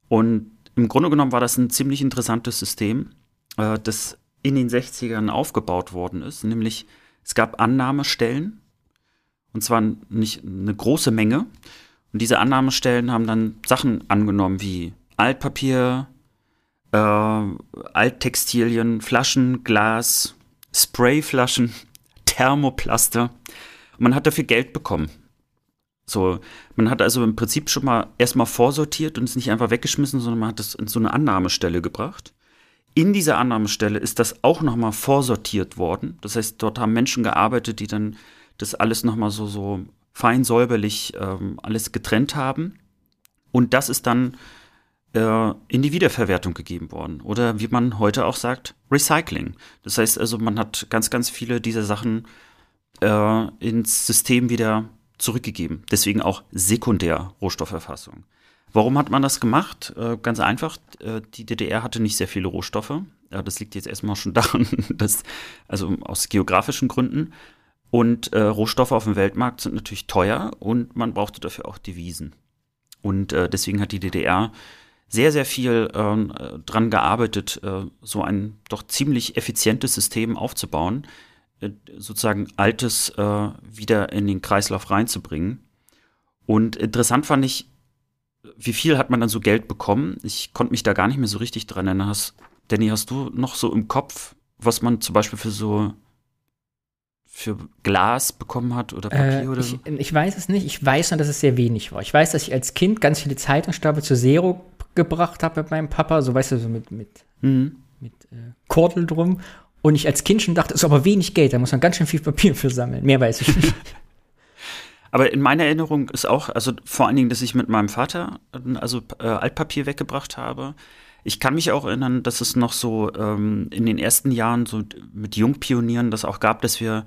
Und im Grunde genommen war das ein ziemlich interessantes System, äh, das in den 60ern aufgebaut worden ist. Nämlich es gab Annahmestellen, und zwar nicht eine große Menge. Und diese Annahmestellen haben dann Sachen angenommen wie Altpapier, äh, Alttextilien, Flaschen, Glas, Sprayflaschen, Thermoplaster. Man hat dafür Geld bekommen. So, man hat also im Prinzip schon mal erstmal vorsortiert und es nicht einfach weggeschmissen, sondern man hat es in so eine Annahmestelle gebracht. In dieser Annahmestelle ist das auch nochmal vorsortiert worden. Das heißt, dort haben Menschen gearbeitet, die dann das alles nochmal so, so fein säuberlich ähm, alles getrennt haben. Und das ist dann äh, in die Wiederverwertung gegeben worden. Oder wie man heute auch sagt, Recycling. Das heißt also, man hat ganz, ganz viele dieser Sachen äh, ins System wieder zurückgegeben. Deswegen auch Sekundär-Rohstofferfassung. Warum hat man das gemacht? Äh, ganz einfach, äh, die DDR hatte nicht sehr viele Rohstoffe. Das liegt jetzt erstmal schon daran, dass, also aus geografischen Gründen. Und Rohstoffe auf dem Weltmarkt sind natürlich teuer und man brauchte dafür auch Devisen. Und deswegen hat die DDR sehr, sehr viel ähm, äh, dran gearbeitet, äh, so ein doch ziemlich effizientes System aufzubauen, äh, sozusagen Altes äh, wieder in den Kreislauf reinzubringen. Und interessant fand ich, wie viel hat man dann so Geld bekommen? Ich konnte mich da gar nicht mehr so richtig dran erinnern. Hast, Danny, hast du noch so im Kopf, was man zum Beispiel für so für Glas bekommen hat oder Papier Äh, oder ich, so? ich weiß es nicht. Ich weiß nur, dass es sehr wenig war. Ich weiß, dass ich als Kind ganz viele Zeitungsstapel zu Zero gebracht habe mit meinem Papa. So, weißt du, so mit, mit, Mhm. mit äh, Kordel drum. Und ich als Kind schon dachte, es ist aber wenig Geld. Da muss man ganz schön viel Papier für sammeln. Mehr weiß ich nicht. Aber in meiner Erinnerung ist auch, also vor allen Dingen, dass ich mit meinem Vater also äh, Altpapier weggebracht habe. Ich kann mich auch erinnern, dass es noch so ähm, in den ersten Jahren so mit Jungpionieren das auch gab, dass wir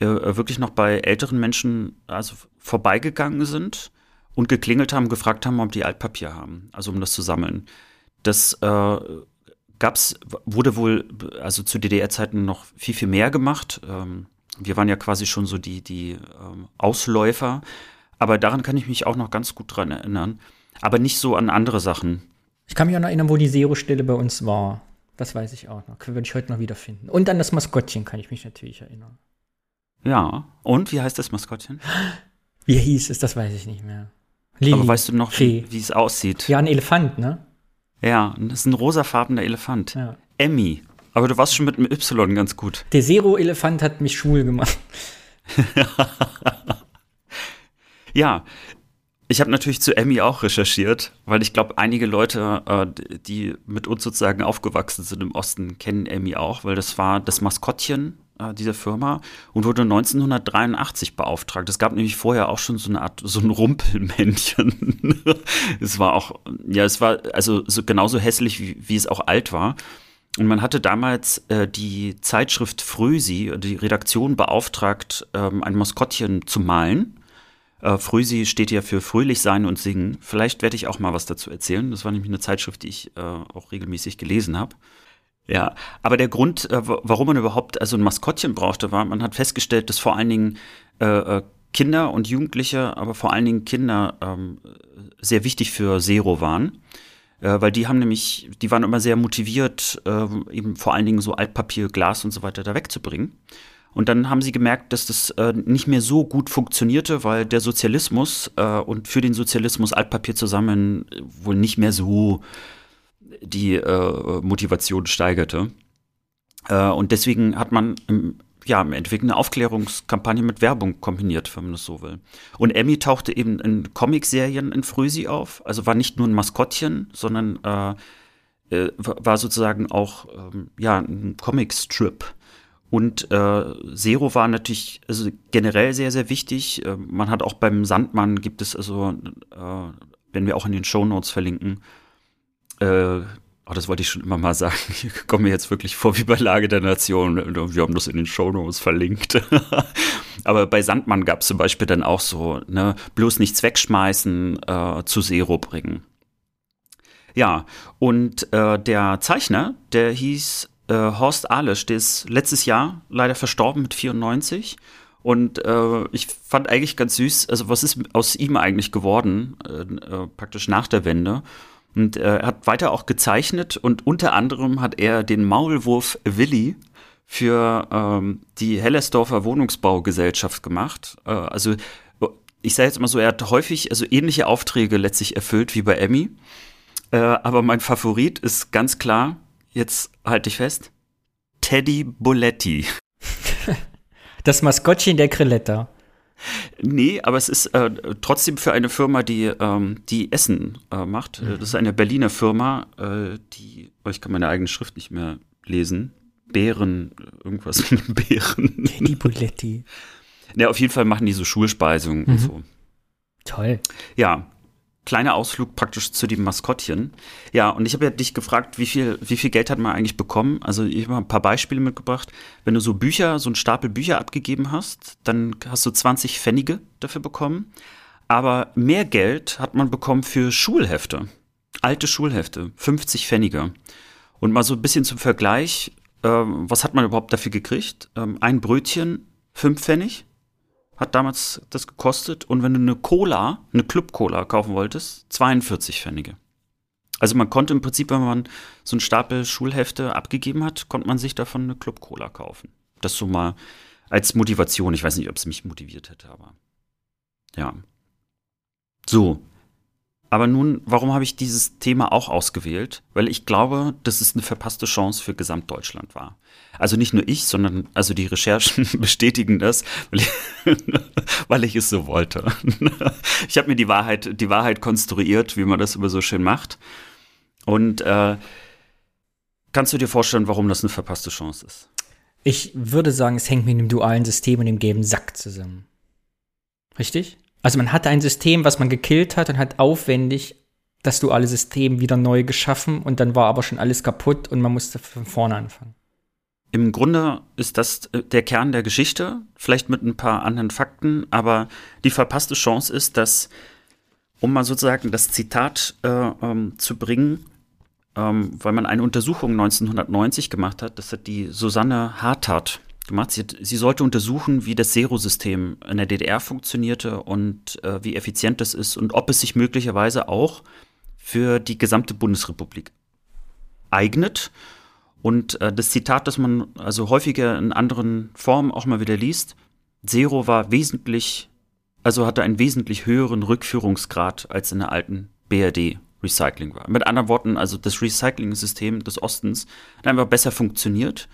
äh, wirklich noch bei älteren Menschen also vorbeigegangen sind und geklingelt haben, gefragt haben, ob die Altpapier haben, also um das zu sammeln. Das äh, gab's, wurde wohl, also zu DDR-Zeiten noch viel, viel mehr gemacht. Ähm, wir waren ja quasi schon so die, die ähm, Ausläufer. Aber daran kann ich mich auch noch ganz gut dran erinnern. Aber nicht so an andere Sachen. Ich kann mich auch noch erinnern, wo die Zero-Stelle bei uns war. Das weiß ich auch noch. Würde ich heute noch wiederfinden. Und an das Maskottchen kann ich mich natürlich erinnern. Ja. Und wie heißt das Maskottchen? Wie hieß es? Das weiß ich nicht mehr. Lili, Aber weißt du noch, wie, wie, es aussieht? Ja, ein Elefant, ne? Ja, das ist ein rosafarbener Elefant. Ja. Emmy. Aber du warst schon mit einem Y ganz gut. Der Zero-Elefant hat mich schwul gemacht. ja, ich habe natürlich zu Emmy auch recherchiert, weil ich glaube, einige Leute, äh, die mit uns sozusagen aufgewachsen sind im Osten, kennen Emmy auch, weil das war das Maskottchen äh, dieser Firma und wurde 1983 beauftragt. Es gab nämlich vorher auch schon so eine Art, so ein Rumpelmännchen. es war auch, ja, es war also so, genauso hässlich, wie, wie es auch alt war. Und man hatte damals äh, die Zeitschrift Frösi, die Redaktion beauftragt, ähm, ein Maskottchen zu malen. Äh, Frösi steht ja für fröhlich sein und singen. Vielleicht werde ich auch mal was dazu erzählen. Das war nämlich eine Zeitschrift, die ich äh, auch regelmäßig gelesen habe. Ja, aber der Grund, äh, warum man überhaupt also ein Maskottchen brauchte, war, man hat festgestellt, dass vor allen Dingen äh, äh, Kinder und Jugendliche, aber vor allen Dingen Kinder ähm, sehr wichtig für Zero waren. Äh, weil die haben nämlich, die waren immer sehr motiviert, äh, eben vor allen Dingen so Altpapier, Glas und so weiter da wegzubringen. Und dann haben sie gemerkt, dass das äh, nicht mehr so gut funktionierte, weil der Sozialismus äh, und für den Sozialismus Altpapier zusammen wohl nicht mehr so die äh, Motivation steigerte. Äh, und deswegen hat man im ja, im Endeffekt eine Aufklärungskampagne mit Werbung kombiniert, wenn man das so will. Und Emmy tauchte eben in Comicserien in Frösi auf, also war nicht nur ein Maskottchen, sondern äh, äh, war sozusagen auch ähm, ja, ein Comicstrip. Und äh, Zero war natürlich also generell sehr, sehr wichtig. Äh, man hat auch beim Sandmann gibt es also, äh, wenn wir auch in den Shownotes verlinken, äh, Oh, das wollte ich schon immer mal sagen. Ich komme mir jetzt wirklich vor wie bei Lage der Nation. Wir haben das in den Shownotes verlinkt. Aber bei Sandmann gab es zum Beispiel dann auch so, ne, bloß nichts wegschmeißen, äh, zu Zero bringen. Ja, und äh, der Zeichner, der hieß äh, Horst Ahlesch, der ist letztes Jahr leider verstorben mit 94. Und äh, ich fand eigentlich ganz süß, also was ist aus ihm eigentlich geworden, äh, äh, praktisch nach der Wende. Und äh, er hat weiter auch gezeichnet und unter anderem hat er den Maulwurf Willi für ähm, die Hellersdorfer Wohnungsbaugesellschaft gemacht. Äh, also ich sage jetzt mal so, er hat häufig also ähnliche Aufträge letztlich erfüllt wie bei Emmy. Äh, aber mein Favorit ist ganz klar, jetzt halte ich fest, Teddy Boletti. Das Maskottchen der Krilletta. Nee, aber es ist äh, trotzdem für eine Firma, die, ähm, die Essen äh, macht. Mhm. Das ist eine Berliner Firma, äh, die, oh, ich kann meine eigene Schrift nicht mehr lesen. Bären, irgendwas mit Bären. Die Buletti. Ja, auf jeden Fall machen die so Schulspeisungen mhm. und so. Toll. Ja, kleiner Ausflug praktisch zu dem Maskottchen. Ja, und ich habe ja dich gefragt, wie viel, wie viel Geld hat man eigentlich bekommen? Also ich habe ein paar Beispiele mitgebracht. Wenn du so Bücher, so einen Stapel Bücher abgegeben hast, dann hast du 20 Pfennige dafür bekommen. Aber mehr Geld hat man bekommen für Schulhefte. Alte Schulhefte, 50 Pfennige. Und mal so ein bisschen zum Vergleich, äh, was hat man überhaupt dafür gekriegt? Ähm, ein Brötchen, 5 Pfennig hat damals das gekostet. Und wenn du eine Cola, eine Club-Cola kaufen wolltest, 42 Pfennige. Also man konnte im Prinzip, wenn man so einen Stapel Schulhefte abgegeben hat, konnte man sich davon eine Club-Cola kaufen. Das so mal als Motivation. Ich weiß nicht, ob es mich motiviert hätte, aber ja. So, aber nun, warum habe ich dieses Thema auch ausgewählt? Weil ich glaube, dass es eine verpasste Chance für Gesamtdeutschland war. Also nicht nur ich, sondern also die Recherchen bestätigen das, weil ich, weil ich es so wollte. Ich habe mir die Wahrheit, die Wahrheit konstruiert, wie man das immer so schön macht. Und äh, kannst du dir vorstellen, warum das eine verpasste Chance ist? Ich würde sagen, es hängt mit dem dualen System und dem gelben Sack zusammen. Richtig? Also man hatte ein System, was man gekillt hat und hat aufwendig das duale System wieder neu geschaffen und dann war aber schon alles kaputt und man musste von vorne anfangen. Im Grunde ist das äh, der Kern der Geschichte, vielleicht mit ein paar anderen Fakten, aber die verpasste Chance ist, dass, um mal sozusagen das Zitat äh, ähm, zu bringen, ähm, weil man eine Untersuchung 1990 gemacht hat, das hat die Susanne Hartart gemacht. Sie, sie sollte untersuchen, wie das Zero-System in der DDR funktionierte und äh, wie effizient das ist und ob es sich möglicherweise auch für die gesamte Bundesrepublik eignet. Und äh, das Zitat, das man also häufiger in anderen Formen auch mal wieder liest, Zero war wesentlich, also hatte einen wesentlich höheren Rückführungsgrad als in der alten BRD Recycling war. Mit anderen Worten, also das Recycling-System des Ostens hat einfach besser funktioniert.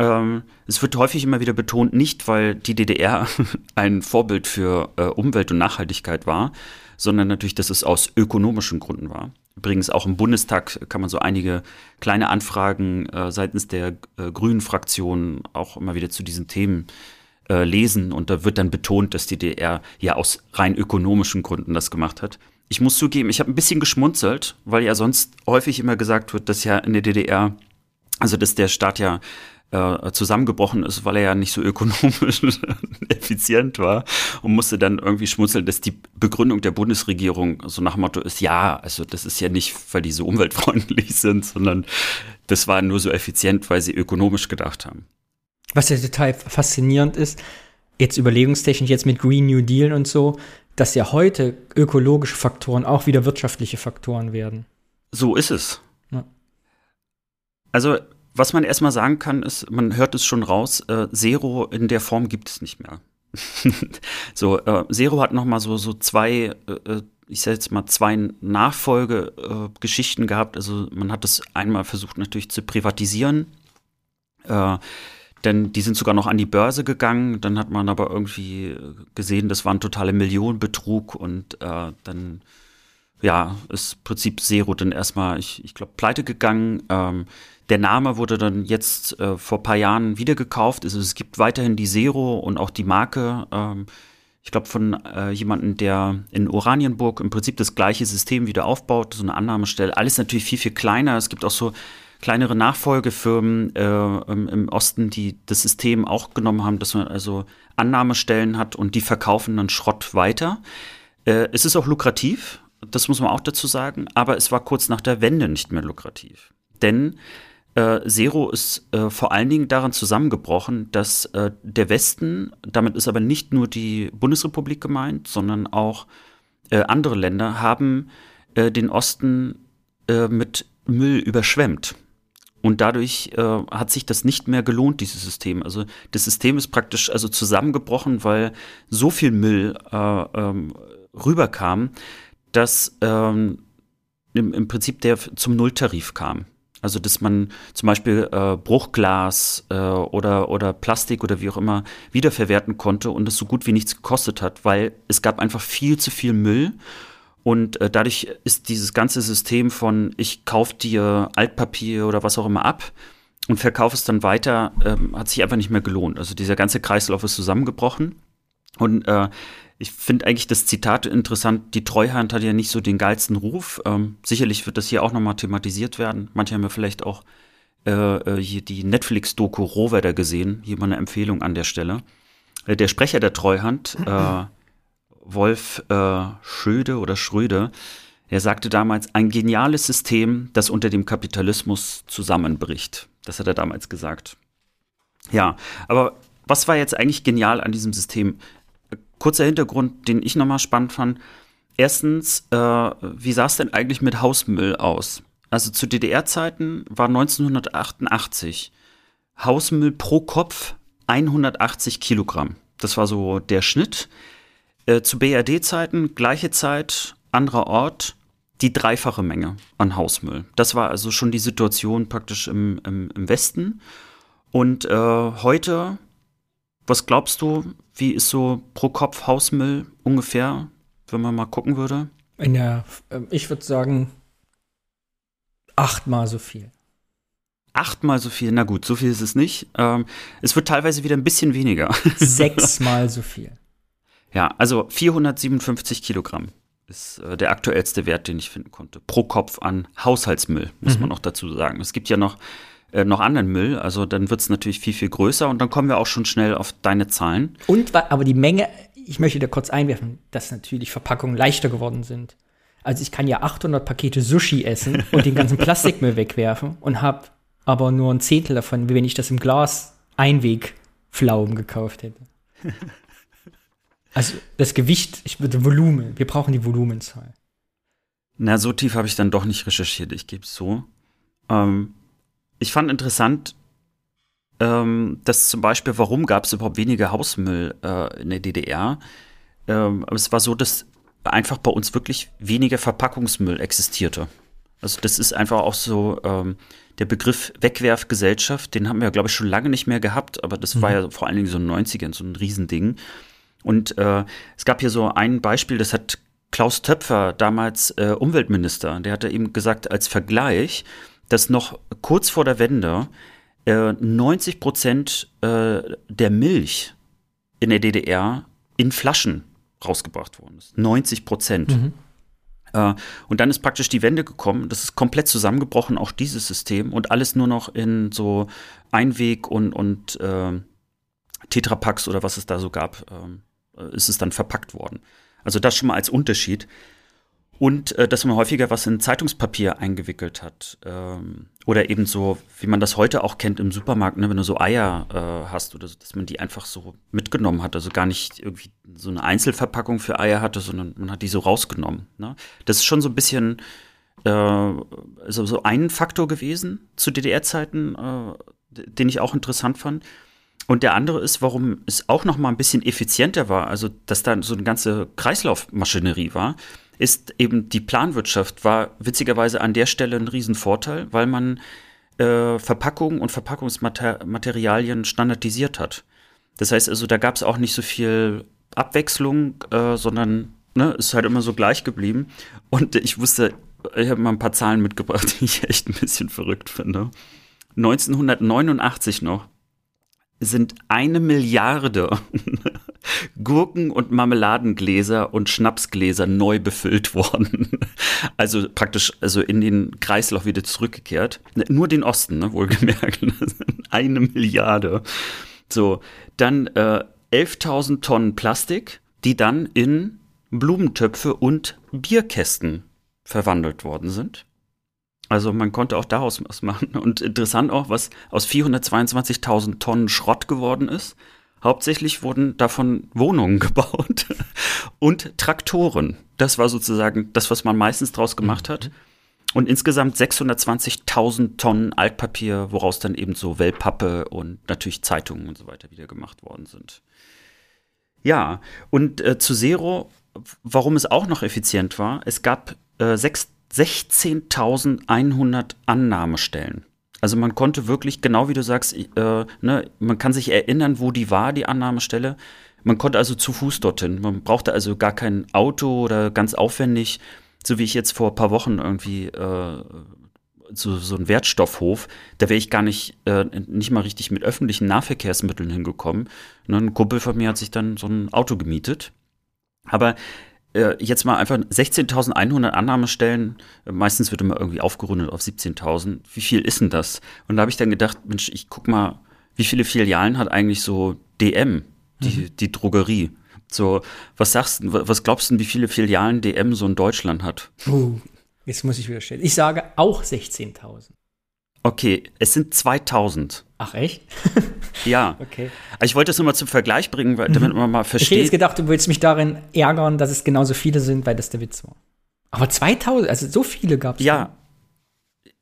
Ähm, es wird häufig immer wieder betont, nicht weil die DDR ein Vorbild für äh, Umwelt und Nachhaltigkeit war, sondern natürlich, dass es aus ökonomischen Gründen war. Übrigens auch im Bundestag kann man so einige kleine Anfragen äh, seitens der äh, Grünen Fraktion auch immer wieder zu diesen Themen äh, lesen und da wird dann betont, dass die DDR ja aus rein ökonomischen Gründen das gemacht hat. Ich muss zugeben, ich habe ein bisschen geschmunzelt, weil ja sonst häufig immer gesagt wird, dass ja in der DDR, also dass der Staat ja äh, zusammengebrochen ist, weil er ja nicht so ökonomisch effizient war und musste dann irgendwie schmunzeln, dass die Begründung der Bundesregierung so nach dem Motto ist, ja, also das ist ja nicht, weil die so umweltfreundlich sind, sondern das war nur so effizient, weil sie ökonomisch gedacht haben. Was ja total faszinierend ist, jetzt überlegungstechnisch, jetzt mit Green New Deal und so, dass ja heute ökologische Faktoren auch wieder wirtschaftliche Faktoren werden. So ist es. Ja. Also was man erstmal sagen kann, ist, man hört es schon raus, äh, Zero in der Form gibt es nicht mehr. so, äh, Zero hat noch mal so, so zwei, äh, äh ich sag jetzt mal, zwei Nachfolgegeschichten gehabt. Also man hat es einmal versucht natürlich zu privatisieren. Äh, denn die sind sogar noch an die Börse gegangen. Dann hat man aber irgendwie gesehen, das war ein totaler Millionenbetrug und äh, dann ja, ist im Prinzip Zero dann erstmal, ich, ich glaube, pleite gegangen. Ähm, der Name wurde dann jetzt äh, vor ein paar Jahren wieder gekauft. Also es gibt weiterhin die Zero und auch die Marke. Ähm, ich glaube, von äh, jemandem, der in Oranienburg im Prinzip das gleiche System wieder aufbaut, so eine Annahmestelle. Alles natürlich viel, viel kleiner. Es gibt auch so kleinere Nachfolgefirmen äh, im, im, Osten, die das System auch genommen haben, dass man also Annahmestellen hat und die verkaufen dann Schrott weiter. Äh, es ist auch lukrativ, das muss man auch dazu sagen, aber es war kurz nach der Wende nicht mehr lukrativ. Denn äh, Zero ist äh, vor allen Dingen daran zusammengebrochen, dass äh, der Westen, damit ist aber nicht nur die Bundesrepublik gemeint, sondern auch äh, andere Länder, haben äh, den Osten äh, mit Müll überschwemmt. Und dadurch hat sich das nicht mehr gelohnt, dieses System. Also das System ist praktisch also zusammengebrochen, weil so viel Müll ähm, rüberkam, dass ähm, im, im Prinzip der zum Nulltarif kam. Also dass man zum Beispiel äh, Bruchglas äh, oder, oder Plastik oder wie auch immer wiederverwerten konnte und es so gut wie nichts gekostet hat, weil es gab einfach viel zu viel Müll. Und äh, dadurch ist dieses ganze System von ich kaufe dir Altpapier oder was auch immer ab und verkaufe es dann weiter, ähm, hat sich einfach nicht mehr gelohnt. Also dieser ganze Kreislauf ist zusammengebrochen. Und äh, ich finde eigentlich das Zitat interessant, die Treuhand hat ja nicht so den geilsten Ruf. Ähm, sicherlich wird das hier auch nochmal thematisiert werden. Manche haben ja vielleicht auch äh, äh, hier die Netflix-Doku Rohwedder gesehen. Hier mal eine Empfehlung an der Stelle. Äh, der Sprecher der Treuhand, äh, Wolf äh, Schöde oder Schröde, er sagte damals, ein geniales System, das unter dem Kapitalismus zusammenbricht. Das hat er damals gesagt. Ja, aber was war jetzt eigentlich genial an diesem System? Kurzer Hintergrund, den ich nochmal spannend fand. Erstens, äh, wie sah es denn eigentlich mit Hausmüll aus? Also zu DDR-Zeiten war 1988 Hausmüll pro Kopf 180 Kilogramm. Das war so der Schnitt. Äh, zu BRD-Zeiten, gleiche Zeit, anderer Ort, die dreifache Menge an Hausmüll. Das war also schon die Situation praktisch im, im, im Westen. Und äh, heute was glaubst du, wie ist so pro Kopf Hausmüll ungefähr, wenn man mal gucken würde? In der, ähm, ich würde sagen, achtmal so viel. Achtmal so viel, na gut, so viel ist es nicht. Ähm, es wird teilweise wieder ein bisschen weniger. Sechsmal so viel. Ja, also 457 Kilogramm ist äh, der aktuellste Wert, den ich finden konnte. Pro Kopf an Haushaltsmüll, muss Mhm. man noch dazu sagen. Es gibt ja noch, äh, noch anderen Müll, also dann wird es natürlich viel, viel größer und dann kommen wir auch schon schnell auf deine Zahlen. Und aber die Menge, ich möchte da kurz einwerfen, dass natürlich Verpackungen leichter geworden sind. Also ich kann ja 800 Pakete Sushi essen und den ganzen Plastikmüll wegwerfen und habe aber nur ein Zehntel davon, wie wenn ich das im Glas Einwegpflaumen gekauft hätte. Also das Gewicht, ich würde Volumen, wir brauchen die Volumenzahl. Na, so tief habe ich dann doch nicht recherchiert, ich gebe es so. Ähm, ich fand interessant, ähm, dass zum Beispiel, warum gab es überhaupt weniger Hausmüll äh, in der DDR? Ähm, aber es war so, dass einfach bei uns wirklich weniger Verpackungsmüll existierte. Also das ist einfach auch so ähm, der Begriff Wegwerfgesellschaft, den haben wir, glaube ich, schon lange nicht mehr gehabt, aber das war ja vor allen Dingen so in den 90ern so ein Riesending. Und äh, es gab hier so ein Beispiel, das hat Klaus Töpfer, damals äh, Umweltminister, der hatte eben gesagt, als Vergleich, dass noch kurz vor der Wende äh, 90 Prozent äh, der Milch in der DDR in Flaschen rausgebracht worden ist. 90 Prozent. Äh, und dann ist praktisch die Wende gekommen. Das ist komplett zusammengebrochen, auch dieses System. Und alles nur noch in so Einweg- und, und äh, Tetrapacks oder was es da so gab, ähm, äh, ist es dann verpackt worden. Also das schon mal als Unterschied. Und äh, dass man häufiger was in Zeitungspapier eingewickelt hat. Ähm, oder eben so, wie man das heute auch kennt im Supermarkt, ne, wenn du so Eier äh, hast oder so, dass man die einfach so mitgenommen hat. Also gar nicht irgendwie so eine Einzelverpackung für Eier hatte, sondern man hat die so rausgenommen. Ne? Das ist schon so ein bisschen äh, so, so ein Faktor gewesen zu DDR-Zeiten, äh, den ich auch interessant fand. Und der andere ist, warum es auch noch mal ein bisschen effizienter war, also dass da so eine ganze Kreislaufmaschinerie war, ist eben die Planwirtschaft war witzigerweise an der Stelle ein Riesenvorteil, weil man äh, Verpackungen und Verpackungsmaterialien standardisiert hat. Das heißt also, da gab es auch nicht so viel Abwechslung, äh, sondern ne, ist halt immer so gleich geblieben. Und ich wusste, ich habe mal ein paar Zahlen mitgebracht, die ich echt ein bisschen verrückt finde. 1989 noch sind eine Milliarde Gurken- und Marmeladengläser und Schnapsgläser neu befüllt worden. Also praktisch also in den Kreislauf wieder zurückgekehrt. Nur den Osten, ne, wohlgemerkt. Eine Milliarde. So, dann äh, 11.000 Tonnen Plastik, die dann in Blumentöpfe und Bierkästen verwandelt worden sind. Also man konnte auch daraus was machen. Und interessant auch, was aus 422.000 Tonnen Schrott geworden ist. Hauptsächlich wurden davon Wohnungen gebaut und Traktoren. Das war sozusagen das, was man meistens draus gemacht hat. Und insgesamt 620.000 Tonnen Altpapier, woraus dann eben so Wellpappe und natürlich Zeitungen und so weiter wieder gemacht worden sind. Ja, und äh, zu Zero, warum es auch noch effizient war, es gab äh, sechs- 16.100 Annahmestellen. Also man konnte wirklich, genau wie du sagst, äh, ne, man kann sich erinnern, wo die war, die Annahmestelle. Man konnte also zu Fuß dorthin. Man brauchte also gar kein Auto oder ganz aufwendig, so wie ich jetzt vor ein paar Wochen irgendwie äh, so, so ein Wertstoffhof, da wäre ich gar nicht, äh, nicht mal richtig mit öffentlichen Nahverkehrsmitteln hingekommen. Ne, ein Kumpel von mir hat sich dann so ein Auto gemietet. Aber jetzt mal einfach 16.100 Annahmestellen, äh, meistens wird immer irgendwie aufgerundet auf 17.000. Wie viel ist denn das? Und da habe ich dann gedacht, Mensch, ich guck mal, wie viele Filialen hat eigentlich so DM, die, die Drogerie? So, was sagst du, was glaubst du, wie viele Filialen DM so in Deutschland hat? Uh, jetzt muss ich wieder stellen. Ich sage auch 16.000. Okay, es sind 2000. Ach, echt? Ja. Okay. Also ich wollte das nur mal zum Vergleich bringen, weil, damit man mal Ich hätte jetzt versteht. gedacht, du willst mich darin ärgern, dass es genauso viele sind, weil das der Witz war. Aber 2000, also so viele gab es. Ja.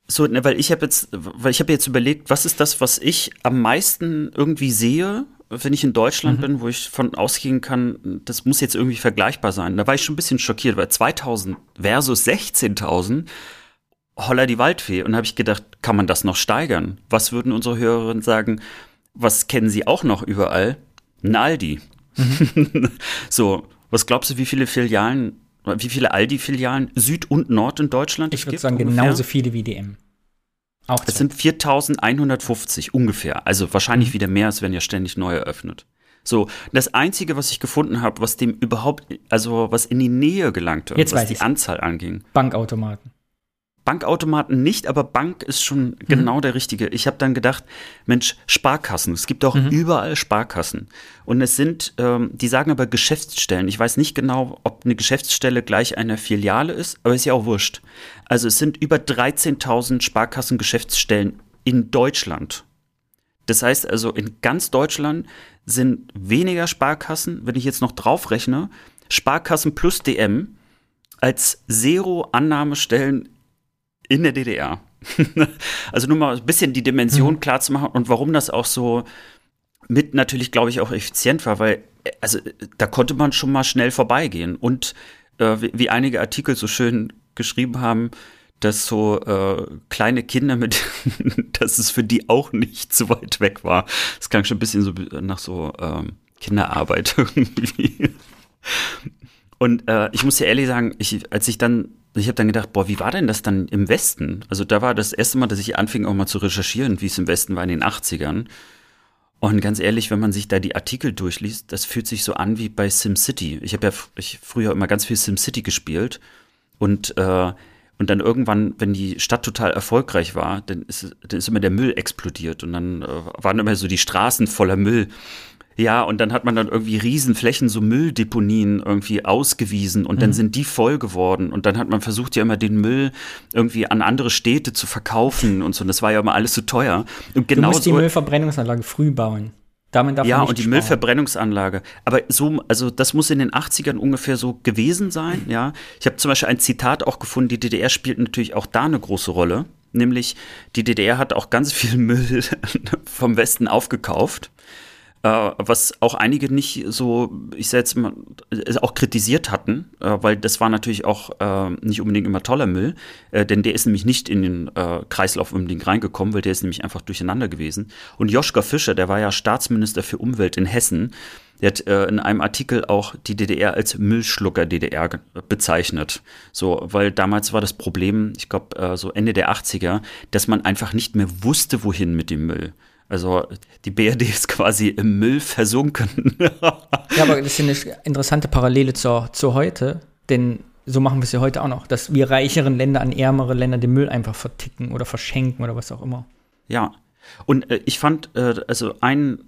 So, ne, weil ich habe jetzt, weil ich habe jetzt überlegt, was ist das, was ich am meisten irgendwie sehe, wenn ich in Deutschland bin, wo ich von ausgehen kann, das muss jetzt irgendwie vergleichbar sein. Da war ich schon ein bisschen schockiert, weil 2000 versus 16.000, holla die Waldfee. Und habe ich gedacht, kann man das noch steigern? Was würden unsere Hörerinnen sagen? Was kennen sie auch noch überall? Ein Aldi. so, was glaubst du, wie viele Filialen, wie viele Aldi-Filialen Süd und Nord in Deutschland Ich es würde sagen, ungefähr? genauso viele wie DM. Auch Es sind 4150 ungefähr. Also wahrscheinlich wieder mehr, es werden ja ständig neu eröffnet. So, das Einzige, was ich gefunden habe, was dem überhaupt, also was in die Nähe gelangte, Jetzt was die ich's. Anzahl anging. Bankautomaten. Bankautomaten nicht, aber Bank ist schon genau der richtige. Ich habe dann gedacht, Mensch, Sparkassen. Es gibt auch überall Sparkassen. Und es sind, ähm, die sagen aber Geschäftsstellen. Ich weiß nicht genau, ob eine Geschäftsstelle gleich eine Filiale ist, aber ist ja auch wurscht. Also es sind über 13.000 Sparkassen-Geschäftsstellen in Deutschland. Das heißt also, in ganz Deutschland sind weniger Sparkassen, wenn ich jetzt noch draufrechne, Sparkassen plus DM als Zero-Annahmestellen in der DDR. also nur mal ein bisschen die Dimension klar zu machen und warum das auch so mit natürlich, glaube ich, auch effizient war, weil also da konnte man schon mal schnell vorbeigehen und äh, wie, wie einige Artikel so schön geschrieben haben, dass so äh, kleine Kinder mit, dass es für die auch nicht so weit weg war. Das klang schon ein bisschen so nach so ähm, Kinderarbeit irgendwie. Und äh, ich muss dir ehrlich sagen, ich, als ich dann, ich habe dann gedacht, boah, wie war denn das dann im Westen? Also da war das erste Mal, dass ich anfing auch mal zu recherchieren, wie es im Westen war in den 80ern. Und ganz ehrlich, wenn man sich da die Artikel durchliest, das fühlt sich so an wie bei SimCity. Ich habe ja ich früher immer ganz viel SimCity gespielt und äh, und dann irgendwann, wenn die Stadt total erfolgreich war, dann ist, dann ist immer der Müll explodiert und dann äh, waren immer so die Straßen voller Müll. Ja, und dann hat man dann irgendwie Riesenflächen, so Mülldeponien irgendwie ausgewiesen und dann sind die voll geworden und dann hat man versucht ja immer den Müll irgendwie an andere Städte zu verkaufen und so. Und das war ja immer alles so teuer. Und Du genau musst die Müllverbrennungsanlage früh bauen. Damit darf ja, und die sparen. Müllverbrennungsanlage. Aber so, also das muss in den 80ern ungefähr so gewesen sein, ja. Ich habe zum Beispiel ein Zitat auch gefunden, die DDR spielt natürlich auch da eine große Rolle. Nämlich, die DDR hat auch ganz viel Müll vom Westen aufgekauft. Äh, was auch einige nicht so, ich sag jetzt mal, äh, auch kritisiert hatten, äh, weil das war natürlich auch nicht unbedingt immer toller Müll, denn der ist nämlich nicht in den Kreislauf unbedingt reingekommen, weil der ist nämlich einfach durcheinander gewesen. Und Joschka Fischer, der war ja Staatsminister für Umwelt in Hessen, der hat äh, in einem Artikel auch die DDR als Müllschlucker-DDR ge- bezeichnet. So, weil damals war das Problem, ich glaube, äh, so Ende der 80er, dass man einfach nicht mehr wusste, wohin mit dem Müll. Also die BRD ist quasi im Müll versunken. Ja, aber das ist eine interessante Parallele zur, zu heute, denn so machen wir es ja heute auch noch, dass wir reicheren Länder an ärmere Länder den Müll einfach verticken oder verschenken oder was auch immer. Ja, und äh, ich fand, äh, also ein,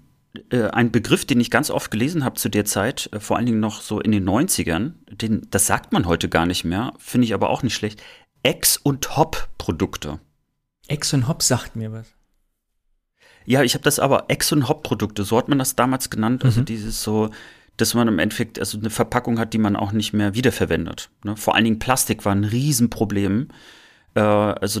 äh, ein Begriff, den ich ganz oft gelesen habe zu der Zeit, äh, vor allen Dingen noch so in den 90ern, den, das sagt man heute gar nicht mehr, finde ich aber auch nicht schlecht. Ex- und Hop-Produkte. Ex und Hop sagt mir was. Ja, ich habe das aber Ex- und Hop-Produkte, so hat man das damals genannt. Also dieses so, dass man im Endeffekt also eine Verpackung hat, die man auch nicht mehr wiederverwendet. Ne? Vor allen Dingen Plastik war ein Riesenproblem. Äh, also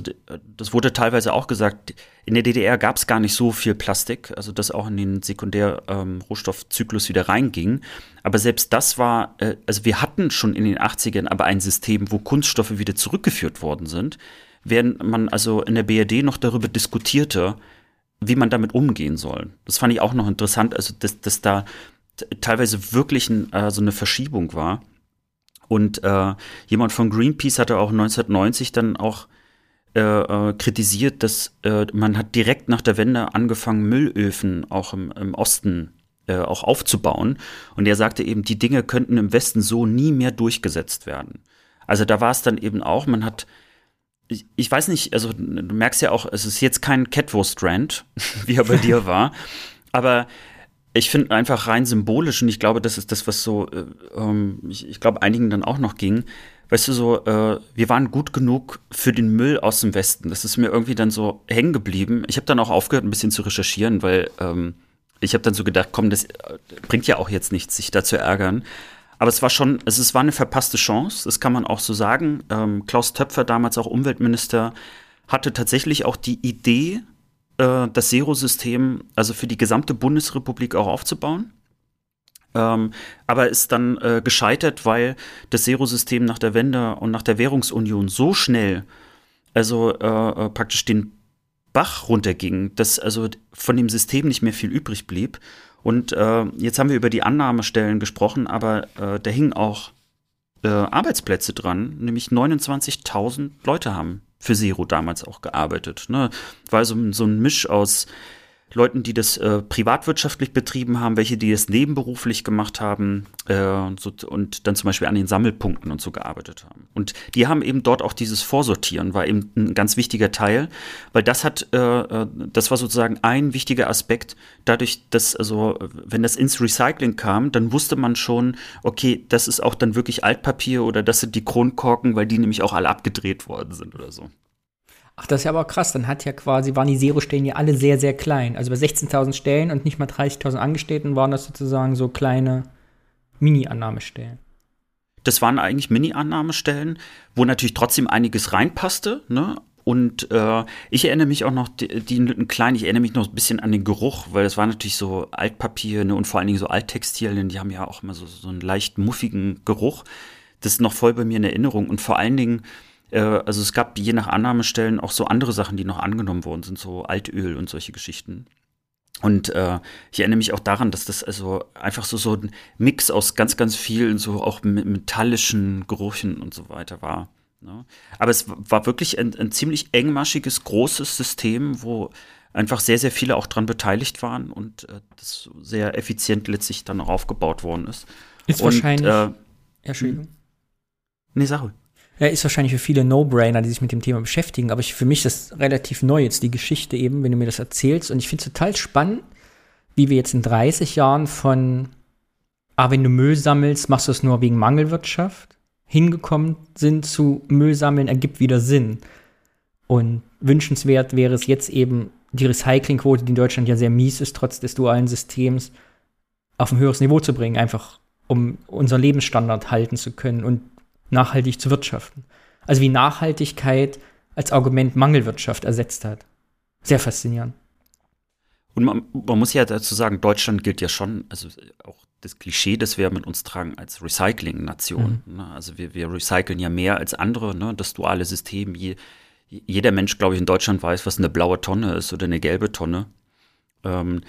das wurde teilweise auch gesagt, in der DDR gab es gar nicht so viel Plastik, also das auch in den Sekundär-Rohstoffzyklus wieder reinging. Aber selbst das war, äh, also wir hatten schon in den 80ern aber ein System, wo Kunststoffe wieder zurückgeführt worden sind, während man also in der BRD noch darüber diskutierte, wie man damit umgehen soll. Das fand ich auch noch interessant, also dass, dass da teilweise wirklich ein, äh, so eine Verschiebung war. Und äh, jemand von Greenpeace hatte auch 1990 dann auch äh, äh, kritisiert, dass äh, man hat direkt nach der Wende angefangen, Müllöfen auch im, im Osten äh, auch aufzubauen. Und er sagte eben, die Dinge könnten im Westen so nie mehr durchgesetzt werden. Also da war es dann eben auch, man hat ich, ich weiß nicht, also du merkst ja auch, es ist jetzt kein Catwurst-Rant, wie er bei dir war, aber ich finde einfach rein symbolisch und ich glaube, das ist das, was so, äh, ähm, ich, ich glaube, einigen dann auch noch ging. Weißt du, so, äh, wir waren gut genug für den Müll aus dem Westen. Das ist mir irgendwie dann so hängen geblieben. Ich habe dann auch aufgehört, ein bisschen zu recherchieren, weil ähm, ich habe dann so gedacht, komm, das äh, bringt ja auch jetzt nichts, sich da zu ärgern. Aber es war schon, es, es war eine verpasste Chance, das kann man auch so sagen. Ähm, Klaus Töpfer, damals auch Umweltminister, hatte tatsächlich auch die Idee, äh, das Zero-System also für die gesamte Bundesrepublik auch aufzubauen. Ähm, aber ist dann äh, gescheitert, weil das Zero-System nach der Wende und nach der Währungsunion so schnell, also äh, äh, praktisch den Bach runterging, dass also von dem System nicht mehr viel übrig blieb. Und äh, jetzt haben wir über die Annahmestellen gesprochen, aber äh, da hingen auch äh, Arbeitsplätze dran, nämlich 29.000 Leute haben für Zero damals auch gearbeitet. Ne? War so, so ein Misch aus Leuten, die das äh, privatwirtschaftlich betrieben haben, welche, die das nebenberuflich gemacht haben äh, und, so, und dann zum Beispiel an den Sammelpunkten und so gearbeitet haben. Und die haben eben dort auch dieses Vorsortieren, war eben ein ganz wichtiger Teil, weil das hat, äh, äh das war sozusagen ein wichtiger Aspekt, dadurch, dass, also, wenn das ins Recycling kam, dann wusste man schon, okay, das ist auch dann wirklich Altpapier oder das sind die Kronkorken, weil die nämlich auch alle abgedreht worden sind oder so. Ach, das ist ja aber krass. Dann hat ja quasi, waren die Zero-Stellen ja alle sehr, sehr klein. Also bei 16.000 Stellen und nicht mal 30.000 Angestellten waren das sozusagen so kleine Mini-Annahmestellen. Das waren eigentlich Mini-Annahmestellen, wo natürlich trotzdem einiges reinpasste, ne? Und äh, ich erinnere mich auch noch, die, die klein, ich erinnere mich noch ein bisschen an den Geruch, weil das war natürlich so Altpapier ne, und vor allen Dingen so Alttextilien, die haben ja auch immer so, so einen leicht muffigen Geruch. Das ist noch voll bei mir in Erinnerung. Und vor allen Dingen, äh, also es gab je nach Annahmestellen auch so andere Sachen, die noch angenommen worden sind, so Altöl und solche Geschichten. Und äh, ich erinnere mich auch daran, dass das also einfach so, so ein Mix aus ganz, ganz vielen, so auch metallischen Gerüchen und so weiter war. Ne? Aber es war wirklich ein, ein ziemlich engmaschiges, großes System, wo einfach sehr, sehr viele auch dran beteiligt waren und äh, das sehr effizient letztlich dann auch aufgebaut worden ist. Ist und, wahrscheinlich. Äh, Entschuldigung. Nee, Sache. Ist wahrscheinlich für viele No-Brainer, die sich mit dem Thema beschäftigen, aber ich, für mich ist das relativ neu jetzt, die Geschichte eben, wenn du mir das erzählst. Und ich finde es total spannend, wie wir jetzt in 30 Jahren von, ah, wenn du Müll sammelst, machst du es nur wegen Mangelwirtschaft, hingekommen sind zu Müll sammeln, ergibt wieder Sinn. Und wünschenswert wäre es jetzt eben, die Recyclingquote, die in Deutschland ja sehr mies ist, trotz des dualen Systems, auf ein höheres Niveau zu bringen, einfach um unseren Lebensstandard halten zu können und nachhaltig zu wirtschaften. Also wie Nachhaltigkeit als Argument Mangelwirtschaft ersetzt hat. Sehr faszinierend. Und man, man, muss ja dazu sagen, Deutschland gilt ja schon, also auch das Klischee, das wir mit uns tragen, als Recycling-Nation. Mhm. Ne? Also wir, wir recyceln ja mehr als andere, ne? das duale System. Je, jeder Mensch, glaube ich, in Deutschland weiß, was eine blaue Tonne ist oder eine gelbe Tonne. Ähm,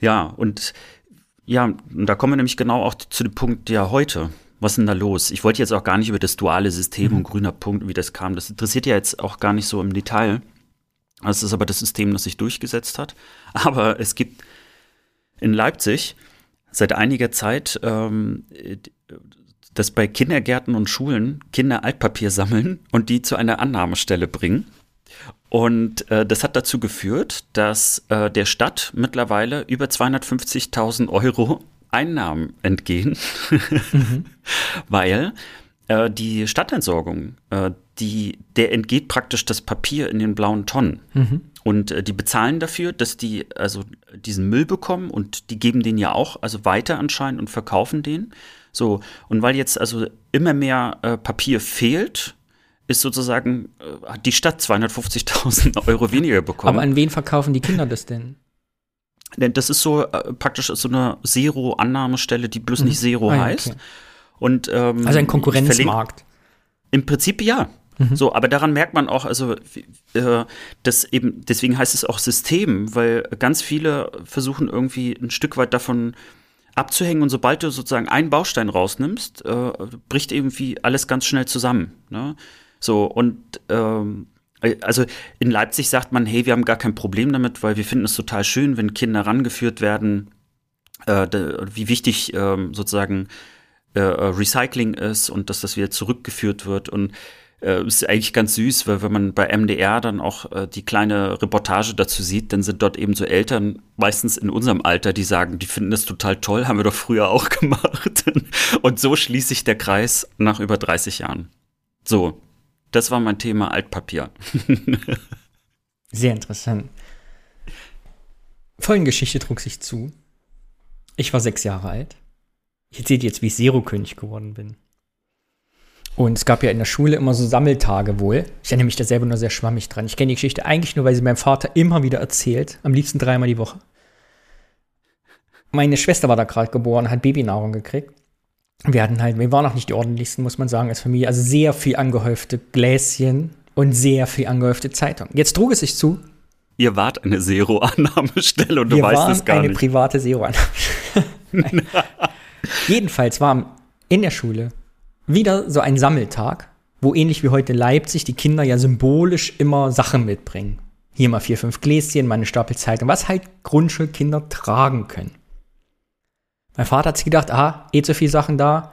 ja, und ja, und da kommen wir nämlich genau auch zu dem Punkt ja heute. Was ist denn da los? Ich wollte jetzt auch gar nicht über das duale System mhm. und grüner Punkt, wie das kam. Das interessiert ja jetzt auch gar nicht so im Detail. Das ist aber das System, das sich durchgesetzt hat. Aber es gibt in Leipzig seit einiger Zeit, ähm, dass bei Kindergärten und Schulen Kinder Altpapier sammeln und die zu einer Annahmestelle bringen. Und äh, das hat dazu geführt, dass äh, der Stadt mittlerweile über 250.000 Euro Einnahmen entgehen, mhm. weil äh, die Stadtentsorgung, äh, die, der entgeht praktisch das Papier in den blauen Tonnen. Mhm. Und äh, die bezahlen dafür, dass die also diesen Müll bekommen und die geben den ja auch also weiter anscheinend und verkaufen den. So, und weil jetzt also immer mehr äh, Papier fehlt, ist sozusagen, äh, hat die Stadt 250.000 Euro weniger bekommen. Aber an wen verkaufen die Kinder das denn? Denn das ist so äh, praktisch so eine Zero-Annahmestelle, die bloß mhm. nicht Zero ah, ja, heißt. Okay. Und, ähm, also ein Konkurrenzmarkt. Im Prinzip ja. Mhm. So, aber daran merkt man auch, also äh, das eben, deswegen heißt es auch System, weil ganz viele versuchen irgendwie ein Stück weit davon abzuhängen und sobald du sozusagen einen Baustein rausnimmst, äh, bricht irgendwie alles ganz schnell zusammen. Ne? So, und ähm, also in Leipzig sagt man, hey, wir haben gar kein Problem damit, weil wir finden es total schön, wenn Kinder rangeführt werden, äh, wie wichtig äh, sozusagen äh, Recycling ist und dass das wieder zurückgeführt wird. Und äh, ist eigentlich ganz süß, weil wenn man bei MDR dann auch äh, die kleine Reportage dazu sieht, dann sind dort eben so Eltern, meistens in unserem Alter, die sagen, die finden das total toll, haben wir doch früher auch gemacht. und so schließt sich der Kreis nach über 30 Jahren. So, das war mein Thema Altpapier. Sehr interessant. Folgengeschichte trug sich zu. Ich war sechs Jahre alt. Ich erzähle jetzt, wie ich Zero-König geworden bin. Und es gab ja in der Schule immer so Sammeltage wohl. Ich erinnere mich da selber nur sehr schwammig dran. Ich kenne die Geschichte eigentlich nur, weil sie meinem Vater immer wieder erzählt. Am liebsten dreimal die Woche. Meine Schwester war da gerade geboren, hat Babynahrung gekriegt wir hatten halt, wir waren auch nicht die ordentlichsten, muss man sagen, als Familie. Also sehr viel angehäufte Gläschen und sehr viel angehäufte Zeitung. Jetzt trug es sich zu. Ihr wart eine Zero-Annahmestelle und du weißt es gar nicht. eine private Zero-Annahmestelle. Jedenfalls war in der Schule wieder so ein Sammeltag, wo ähnlich wie heute Leipzig die Kinder ja symbolisch immer Sachen mitbringen. Hier mal vier, fünf Gläschen, mal eine Stapel Zeitung, was halt Grundschulkinder tragen können. Mein Vater hat sich gedacht, aha, eh zu viele Sachen da.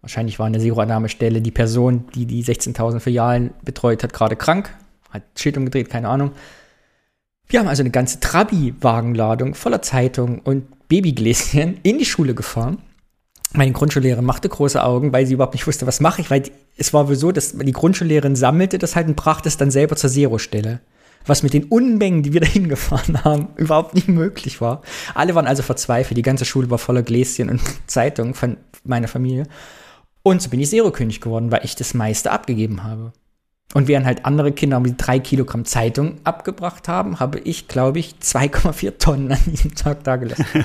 Wahrscheinlich war der Zero-Annahmestelle die Person, die die 16.000 Filialen betreut hat, gerade krank. Hat Schild umgedreht, keine Ahnung. Wir haben also eine ganze Trabi-Wagenladung voller Zeitungen und Babygläschen in die Schule gefahren. Meine Grundschullehrerin machte große Augen, weil sie überhaupt nicht wusste, was mache ich, weil es war wohl so, dass die Grundschullehrerin sammelte das halt und brachte es dann selber zur Zero-Stelle. Was mit den Unmengen, die wir da hingefahren haben, überhaupt nicht möglich war. Alle waren also verzweifelt. Die ganze Schule war voller Gläschen und Zeitungen von meiner Familie. Und so bin ich Zero-König geworden, weil ich das meiste abgegeben habe. Und während halt andere Kinder um die drei Kilogramm Zeitung abgebracht haben, habe ich, glaube ich, 2,4 Tonnen an diesem Tag da gelassen.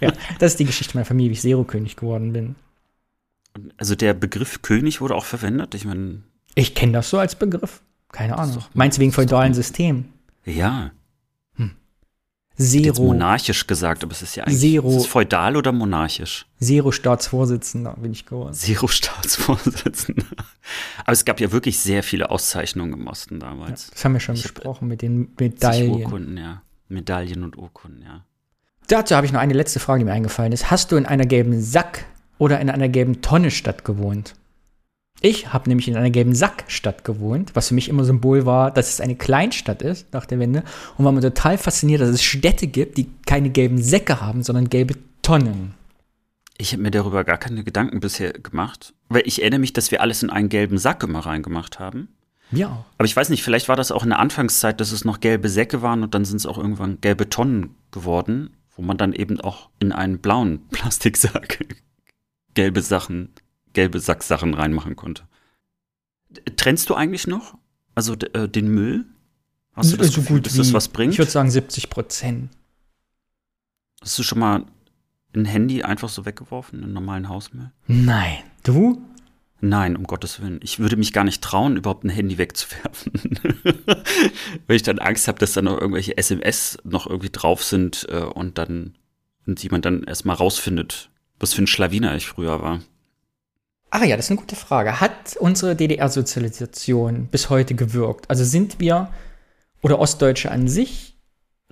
ja, das ist die Geschichte meiner Familie, wie ich Zero-König geworden bin. Also der Begriff König wurde auch verwendet. Ich meine. Ich kenne das so als Begriff. Keine Ahnung. Meinst du wegen feudalen System? Ja. Zero. Jetzt monarchisch gesagt, aber es ist ja eigentlich Zero. Ist es feudal oder monarchisch? Zero-Staatsvorsitzender bin ich geworden. Zero-Staatsvorsitzender. Aber es gab ja wirklich sehr viele Auszeichnungen im Osten damals. Das haben wir schon Ich besprochen mit den Medaillen. Urkunden, ja. Medaillen und Urkunden, ja. Dazu habe ich noch eine letzte Frage, die mir eingefallen ist. Hast du in einer gelben Sack oder in einer gelben Tonne Stadt gewohnt? Ich habe nämlich in einer gelben Sackstadt gewohnt, was für mich immer Symbol war, dass es eine Kleinstadt ist nach der Wende und war mir total fasziniert, dass es Städte gibt, die keine gelben Säcke haben, sondern gelbe Tonnen. Ich habe mir darüber gar keine Gedanken bisher gemacht. Weil ich erinnere mich, dass wir alles in einen gelben Sack immer reingemacht haben. Auch. Aber ich weiß nicht, vielleicht war das auch in der Anfangszeit, dass es noch gelbe Säcke waren und dann sind es auch irgendwann gelbe Tonnen geworden, wo man dann eben auch in einen blauen Plastiksack gelbe Sachen, gelbe Sacksachen reinmachen konnte. Trennst du eigentlich noch? Also äh, den Müll? Hast du das so Gefühl, gut dass das was bringt? Ich würde sagen 70 Prozent. Hast du schon mal ein Handy einfach so weggeworfen, einen normalen Hausmüll? Nein. Du? Nein, um Gottes Willen. Ich würde mich gar nicht trauen, überhaupt ein Handy wegzuwerfen. Weil ich dann Angst habe, dass da noch irgendwelche SMS noch irgendwie drauf sind äh, und dann und jemand dann erstmal rausfindet, was für ein Schlawiner ich früher war. Ah ja, das ist eine gute Frage. Hat unsere DDR-Sozialisation bis heute gewirkt? Also sind wir oder Ostdeutsche an sich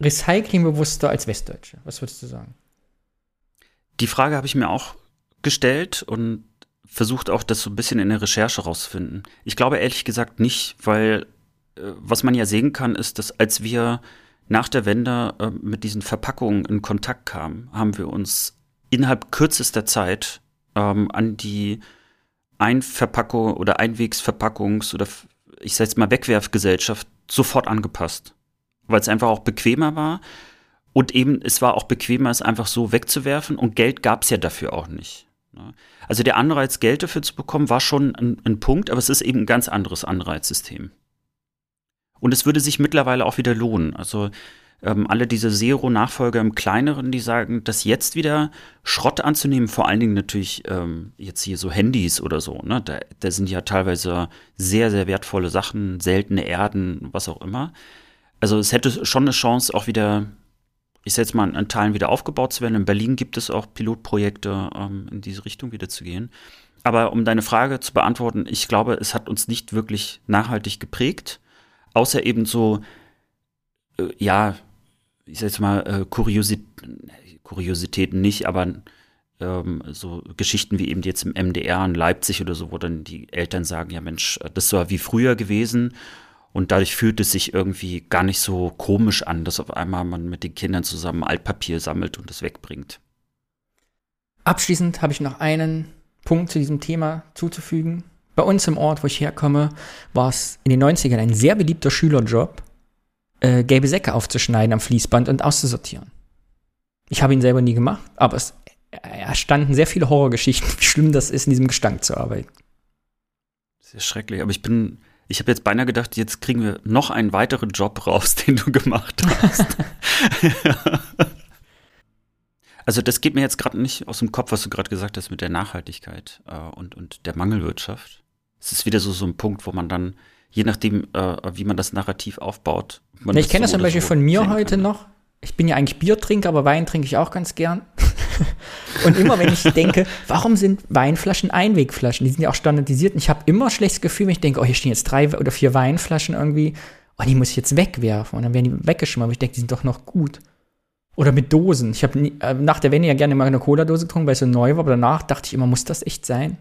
recyclingbewusster als Westdeutsche? Was würdest du sagen? Die Frage habe ich mir auch gestellt und versucht auch, das so ein bisschen in der Recherche rauszufinden. Ich glaube ehrlich gesagt nicht, weil äh, was man ja sehen kann, ist, dass als wir nach der Wende äh, mit diesen Verpackungen in Kontakt kamen, haben wir uns innerhalb kürzester Zeit ähm, an die Einverpackung oder Einwegsverpackungs- oder ich sag jetzt mal Wegwerfgesellschaft sofort angepasst. Weil es einfach auch bequemer war und eben, es war auch bequemer, es einfach so wegzuwerfen und Geld gab es ja dafür auch nicht. ne? Also der Anreiz, Geld dafür zu bekommen, war schon ein, ein Punkt, aber es ist eben ein ganz anderes Anreizsystem. Und es würde sich mittlerweile auch wieder lohnen. Also ähm, alle diese Zero-Nachfolger im Kleineren, die sagen, dass jetzt wieder Schrott anzunehmen, vor allen Dingen natürlich ähm, jetzt hier so Handys oder so, ne? Da, da sind ja teilweise sehr, sehr wertvolle Sachen, seltene Erden, was auch immer. Also es hätte schon eine Chance, auch wieder, ich sag jetzt mal, in Teilen wieder aufgebaut zu werden. In Berlin gibt es auch Pilotprojekte, ähm, in diese Richtung wieder zu gehen. Aber um deine Frage zu beantworten, ich glaube, es hat uns nicht wirklich nachhaltig geprägt, außer eben so, äh, ja, ich sag jetzt mal, äh, Kuriosi Kuriositäten nicht, aber ähm, so Geschichten wie eben jetzt im MDR in Leipzig oder so, wo dann die Eltern sagen, ja Mensch, äh, das war wie früher gewesen. Und dadurch fühlt es sich irgendwie gar nicht so komisch an, dass auf einmal man mit den Kindern zusammen Altpapier sammelt und es wegbringt. Abschließend habe ich noch einen Punkt zu diesem Thema zuzufügen. Bei uns im Ort, wo ich herkomme, war es in den 90ern ein sehr beliebter Schülerjob, äh, gelbe Säcke aufzuschneiden am Fließband und auszusortieren. Ich habe ihn selber nie gemacht, aber es erstanden sehr viele Horrorgeschichten, wie schlimm das ist, in diesem Gestank zu arbeiten. Sehr schrecklich, aber ich bin, ich habe jetzt beinahe gedacht, jetzt kriegen wir noch einen weiteren Job raus, den du gemacht hast. also das geht mir jetzt gerade nicht aus dem Kopf, was du gerade gesagt hast mit der Nachhaltigkeit äh, und, und der Mangelwirtschaft. Es ist wieder so, so ein Punkt, wo man dann, je nachdem, äh, wie man das Narrativ aufbaut. Ja, ich das kenne das so zum oder Beispiel so von mir heute kann. noch. Ich bin ja eigentlich Biertrinker, aber Wein trinke ich auch ganz gern. und immer wenn ich denke, warum sind Weinflaschen Einwegflaschen? Die sind ja auch standardisiert. Und ich habe immer ein schlechtes Gefühl, wenn ich denke, oh, hier stehen jetzt drei oder vier Weinflaschen irgendwie. oh, die muss ich jetzt wegwerfen. Und dann werden die weggeschmissen, aber ich denke, die sind doch noch gut. Oder mit Dosen. Ich habe äh, nach der Wende ja gerne mal eine Cola-Dose getrunken, weil es so neu war, aber danach dachte ich immer, muss das echt sein?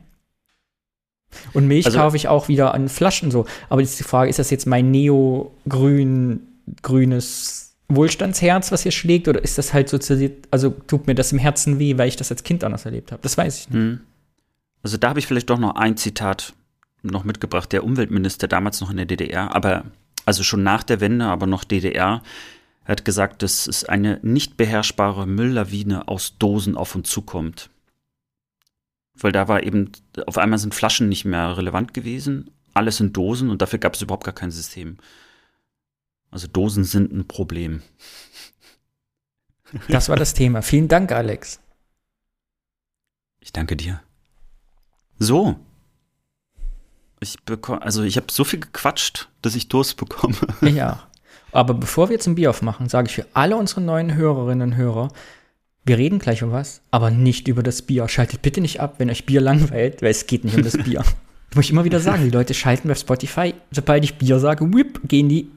Und Milch Also- kaufe ich auch wieder an Flaschen so. Aber jetzt ist die Frage, ist das jetzt mein neo-grün, grünes Wohlstandsherz, was hier schlägt, oder ist das halt sozialisiert, also tut mir das im Herzen weh, weil ich das als Kind anders erlebt habe? Das weiß ich nicht. Hm. Also da habe ich vielleicht doch noch ein Zitat noch mitgebracht. Der Umweltminister damals noch in der DDR, aber also schon nach der Wende, aber noch DDR, hat gesagt, dass es eine nicht beherrschbare Mülllawine aus Dosen auf uns zukommt. Weil da war eben, auf einmal sind Flaschen nicht mehr relevant gewesen, alles in Dosen und dafür gab es überhaupt gar kein System. Also Dosen sind ein Problem. Das war das Thema. Vielen Dank, Alex. Ich danke dir. So. Ich bekomme, also ich habe so viel gequatscht, dass ich Durst bekomme. Ja. Aber bevor wir jetzt ein Bier aufmachen, sage ich für alle unsere neuen Hörerinnen und Hörer, wir reden gleich um was, aber nicht über das Bier. Schaltet bitte nicht ab, wenn euch Bier langweilt, weil es geht nicht um das Bier. Das muss ich immer wieder sagen, die Leute schalten bei Spotify, sobald ich Bier sage, whip, gehen die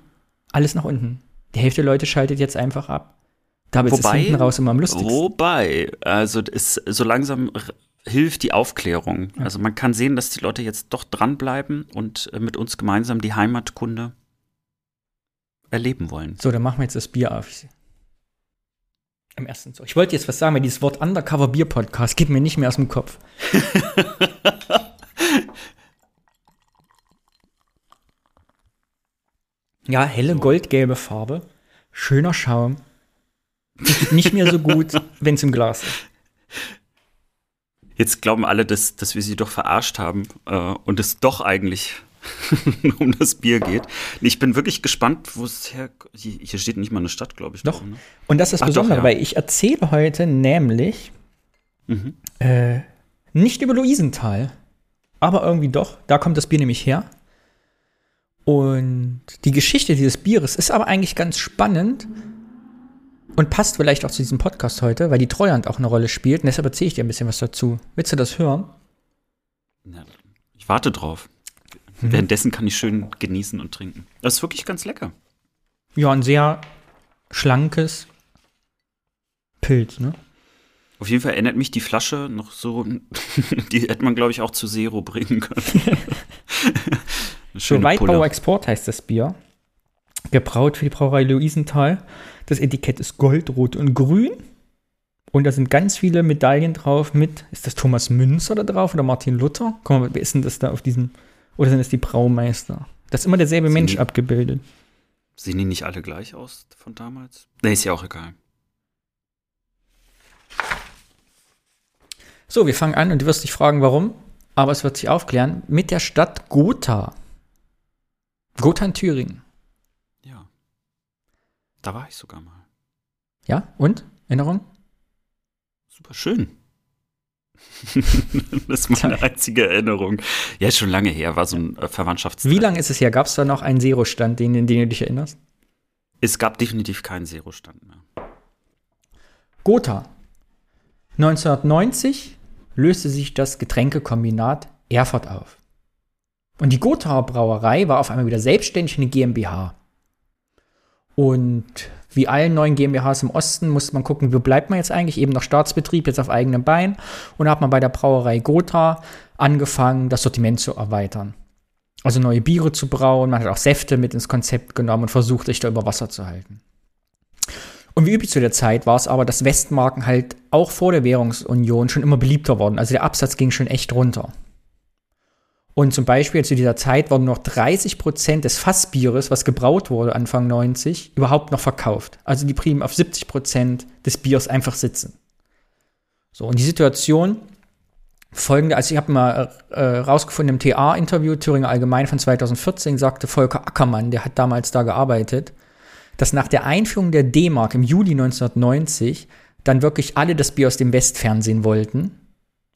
alles nach unten. Die Hälfte der Leute schaltet jetzt einfach ab. Ist es Wobei- hinten raus immer am lustigsten. Wobei, also es, so langsam hilft die Aufklärung. Also man kann sehen, dass die Leute jetzt doch dranbleiben und äh, mit uns gemeinsam die Heimatkunde erleben wollen. So, dann machen wir jetzt das Bier auf. Ich- Im ersten Zug. Ich wollte jetzt was sagen, weil dieses Wort Undercover Bier Podcast geht mir nicht mehr aus dem Kopf. ja, helle goldgelbe Farbe, schöner Schaum. Nicht- Nicht mehr so gut, wenn es im Glas ist. Jetzt glauben alle, dass, dass wir sie doch verarscht haben äh, und es doch eigentlich um das Bier geht. Ich bin wirklich gespannt, wo es her. Hier, steht nicht mal eine Stadt, glaube ich. Doch. drin, ne? Und das ist das Ach, doch, Besondere, ja. weil ich erzähle heute nämlich Mhm. äh, nicht über Luisenthal, aber irgendwie doch. Da kommt das Bier nämlich her. Und die Geschichte dieses Bieres ist aber eigentlich ganz spannend und passt vielleicht auch zu diesem Podcast heute, weil die Treuhand auch eine Rolle spielt. Und deshalb erzähle ich dir ein bisschen was dazu. Willst du das hören? Ja, ich warte drauf. Mhm. Währenddessen kann ich schön genießen und trinken. Das ist wirklich ganz lecker. Ja, ein sehr schlankes Pilz, ne? Auf jeden Fall erinnert mich die Flasche noch so, die hätte man, glaube ich, auch zu Zero bringen können. Weitbauer Pulle. Export heißt das Bier. Gebraut für die Brauerei Luisenthal. Das Etikett ist goldrot und grün. Und da sind ganz viele Medaillen drauf mit, ist das Thomas Münzer da drauf oder Martin Luther? Guck mal, wer ist denn das da auf diesem, oder sind das die Braumeister? Da ist immer derselbe Sind Mensch die- abgebildet. Sehen die nicht alle gleich aus von damals? Nee, ist ja auch egal. So, wir fangen an und du wirst dich fragen, warum, aber es wird sich aufklären, mit der Stadt Gotha. Gotha in Thüringen. Ja. Da war ich sogar mal. Ja, und? Erinnerung? Super schön. das ist meine einzige Erinnerung. Ja, schon lange her, war so ein äh, Verwandtschafts. Wie lange ist es her? Gab es da noch einen Zero-Stand, den, den du dich erinnerst? Es gab definitiv keinen Zero-Stand mehr. Gotha. 1990 löste sich das Getränkekombinat Erfurt auf. Und die Gothaer Brauerei war auf einmal wieder selbstständig eine GmbH. Und wie allen neuen GmbHs im Osten musste man gucken, wo bleibt man jetzt eigentlich? Eben noch Staatsbetrieb, jetzt auf eigenem Bein. Und da hat man bei der Brauerei Gotha angefangen, das Sortiment zu erweitern. Also neue Biere zu brauen. Man hat auch Säfte mit ins Konzept genommen und versucht, sich da über Wasser zu halten. Und wie üblich zu der Zeit war es aber, dass Westmarken halt auch vor der Währungsunion schon immer beliebter wurden. Also der Absatz ging schon echt runter. Und zum Beispiel zu dieser Zeit wurden noch 30 Prozent des Fassbieres, was gebraut wurde Anfang 90, überhaupt noch verkauft. Also die blieben auf 70 Prozent des Biers einfach sitzen. So, und die Situation folgende, also ich habe mal äh, rausgefunden im TA-Interview Thüringer Allgemein von 2014, sagte Volker Ackermann, der hat damals da gearbeitet, dass nach der Einführung der D-Mark im Juli 1990 dann wirklich alle das Bier aus dem Westfernsehen wollten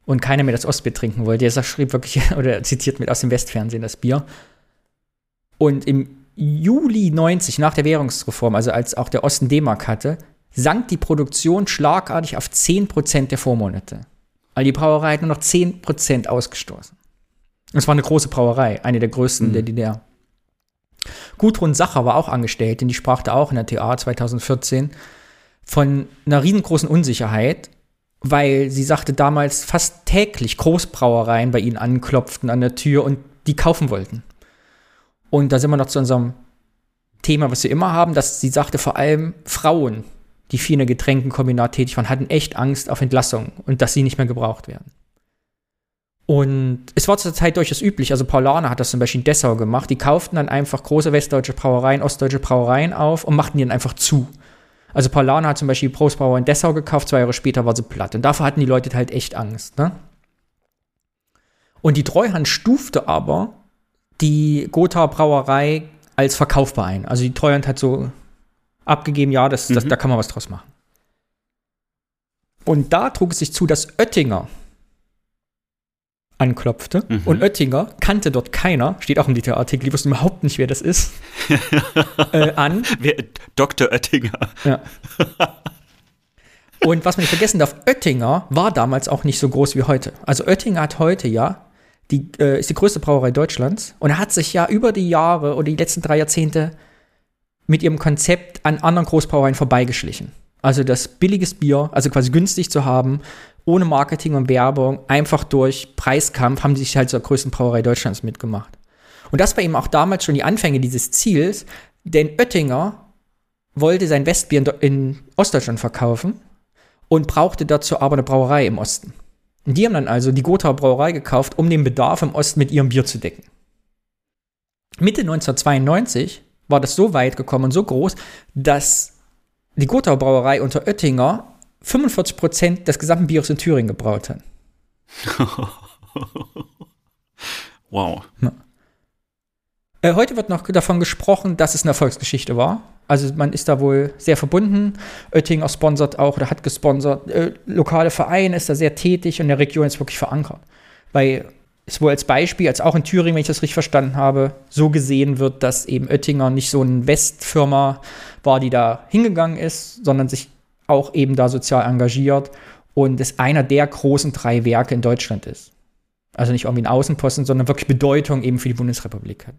und keiner mehr das Ostbier trinken wollte. Er schrieb wirklich, oder zitiert mit aus dem Westfernsehen das Bier. Und im Juli 90, nach der Währungsreform, also als auch der Osten D-Mark hatte, sank die Produktion schlagartig auf 10% der Vormonate. Also die Brauerei hat nur noch 10% ausgestoßen. Es war eine große Brauerei, eine der größten der DDR. Gudrun Sacher war auch angestellt, denn die sprach da auch in der TA 2014 von einer riesengroßen Unsicherheit, weil sie sagte damals fast täglich Großbrauereien bei ihnen anklopften an der Tür und die kaufen wollten. Und da sind wir noch zu unserem Thema, was wir immer haben, dass sie sagte, vor allem Frauen, die viel in der Getränkenkombinat tätig waren, hatten echt Angst auf Entlassung und dass sie nicht mehr gebraucht werden. Und es war zur Zeit durchaus üblich, also Paulaner hat das zum Beispiel in Dessau gemacht, die kauften dann einfach große westdeutsche Brauereien, ostdeutsche Brauereien auf und machten die dann einfach zu. Also Paulaner hat zum Beispiel Prostbrauer in Dessau gekauft, zwei Jahre später war sie platt. Und davor hatten die Leute halt echt Angst. Ne? Und die Treuhand stufte aber die Gotha Brauerei als verkaufbar ein. Also die Treuhand hat so abgegeben, ja, das, das, mhm. da kann man was draus machen. Und da trug es sich zu, dass Oettinger anklopfte. Mhm. Und Oettinger kannte dort keiner, steht auch im DTA-Artikel, die wussten überhaupt nicht, wer das ist, äh, an. Wer, Dr. Oettinger. Ja. Und was man nicht vergessen darf, Oettinger war damals auch nicht so groß wie heute. Also Oettinger hat heute ja, die, äh, ist die größte Brauerei Deutschlands und er hat sich ja über die Jahre oder die letzten drei Jahrzehnte mit ihrem Konzept an anderen Großbrauereien vorbeigeschlichen. Also das billiges Bier, also quasi günstig zu haben, ohne Marketing und Werbung, einfach durch Preiskampf haben sie sich halt zur größten Brauerei Deutschlands mitgemacht. Und das war eben auch damals schon die Anfänge dieses Ziels, denn Oettinger wollte sein Westbier in Ostdeutschland verkaufen und brauchte dazu aber eine Brauerei im Osten. Und die haben dann also die Gotha Brauerei gekauft, um den Bedarf im Osten mit ihrem Bier zu decken. Mitte 1992 war das so weit gekommen und so groß, dass die Gotha Brauerei unter Oettinger 45 Prozent des gesamten Biers in Thüringen gebraut hat. wow. Ja. Äh, heute wird noch davon gesprochen, dass es eine Erfolgsgeschichte war. Also man ist da wohl sehr verbunden. Oettinger sponsert auch oder hat gesponsert. Äh, lokale Vereine ist da sehr tätig und der Region ist wirklich verankert. Weil es wohl als Beispiel, als auch in Thüringen, wenn ich das richtig verstanden habe, so gesehen wird, dass eben Oettinger nicht so eine Westfirma war, die da hingegangen ist, sondern sich auch eben da sozial engagiert und es einer der großen drei Werke in Deutschland ist. Also nicht irgendwie ein Außenposten, sondern wirklich Bedeutung eben für die Bundesrepublik hat.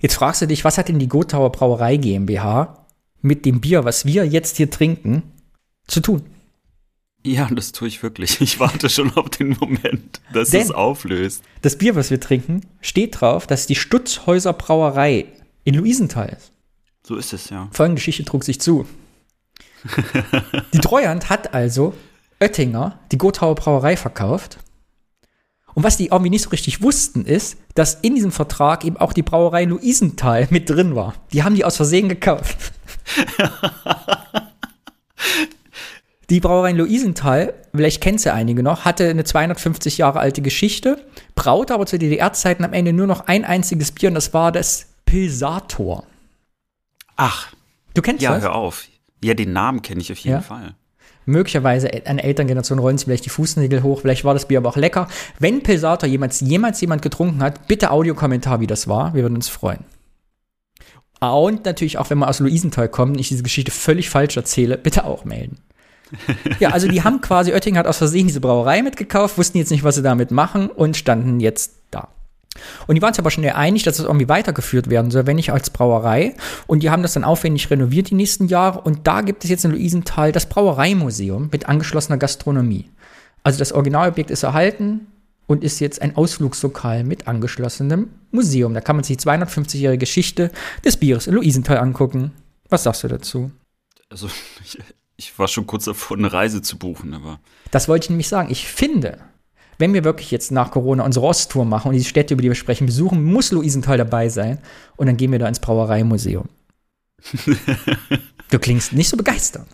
Jetzt fragst du dich, was hat denn die Gotauer Brauerei GmbH mit dem Bier, was wir jetzt hier trinken, zu tun? Ja, das tue ich wirklich. Ich warte schon auf den Moment, dass Denn es auflöst. Das Bier, was wir trinken, steht drauf, dass die Stutzhäuser Brauerei in Luisenthal ist. So ist es, ja. Folgende Geschichte trug sich zu. die Treuhand hat also Oettinger die Gothauer Brauerei verkauft. Und was die irgendwie nicht so richtig wussten, ist, dass in diesem Vertrag eben auch die Brauerei Luisenthal mit drin war. Die haben die aus Versehen gekauft. die Brauerei Luisenthal, vielleicht kennt sie einige noch, hatte eine 250 Jahre alte Geschichte, braute aber zu DDR-Zeiten am Ende nur noch ein einziges Bier und das war das Pilsator. Ach. Du kennst ja, das? Ja, hör auf. Ja, den Namen kenne ich auf jeden ja. Fall. Möglicherweise an Elterngeneration rollen sie vielleicht die Fußnägel hoch, vielleicht war das Bier aber auch lecker. Wenn Pilsator jemals, jemals jemand getrunken hat, bitte Audiokommentar, wie das war. Wir würden uns freuen. Und natürlich auch, wenn man aus Luisenthal kommt und ich diese Geschichte völlig falsch erzähle, bitte auch melden. ja, also die haben quasi, Oettinger hat aus Versehen diese Brauerei mitgekauft, wussten jetzt nicht, was sie damit machen und standen jetzt da. Und die waren sich aber schnell einig, dass es irgendwie weitergeführt werden soll, wenn nicht als Brauerei. Und die haben das dann aufwendig renoviert die nächsten Jahre. Und da gibt es jetzt in Luisenthal das Brauereimuseum mit angeschlossener Gastronomie. Also das Originalobjekt ist erhalten und ist jetzt ein Ausflugslokal mit angeschlossenem Museum. Da kann man sich die 250-jährige Geschichte des Bieres in Luisenthal angucken. Was sagst du dazu? Also, ich, ich war schon kurz davor, eine Reise zu buchen, aber. Das wollte ich nämlich sagen. Ich finde, wenn wir wirklich jetzt nach Corona unsere Osttour machen und die Städte, über die wir sprechen, besuchen, muss Luisenthal dabei sein. Und dann gehen wir da ins Brauereimuseum. du klingst nicht so begeistert.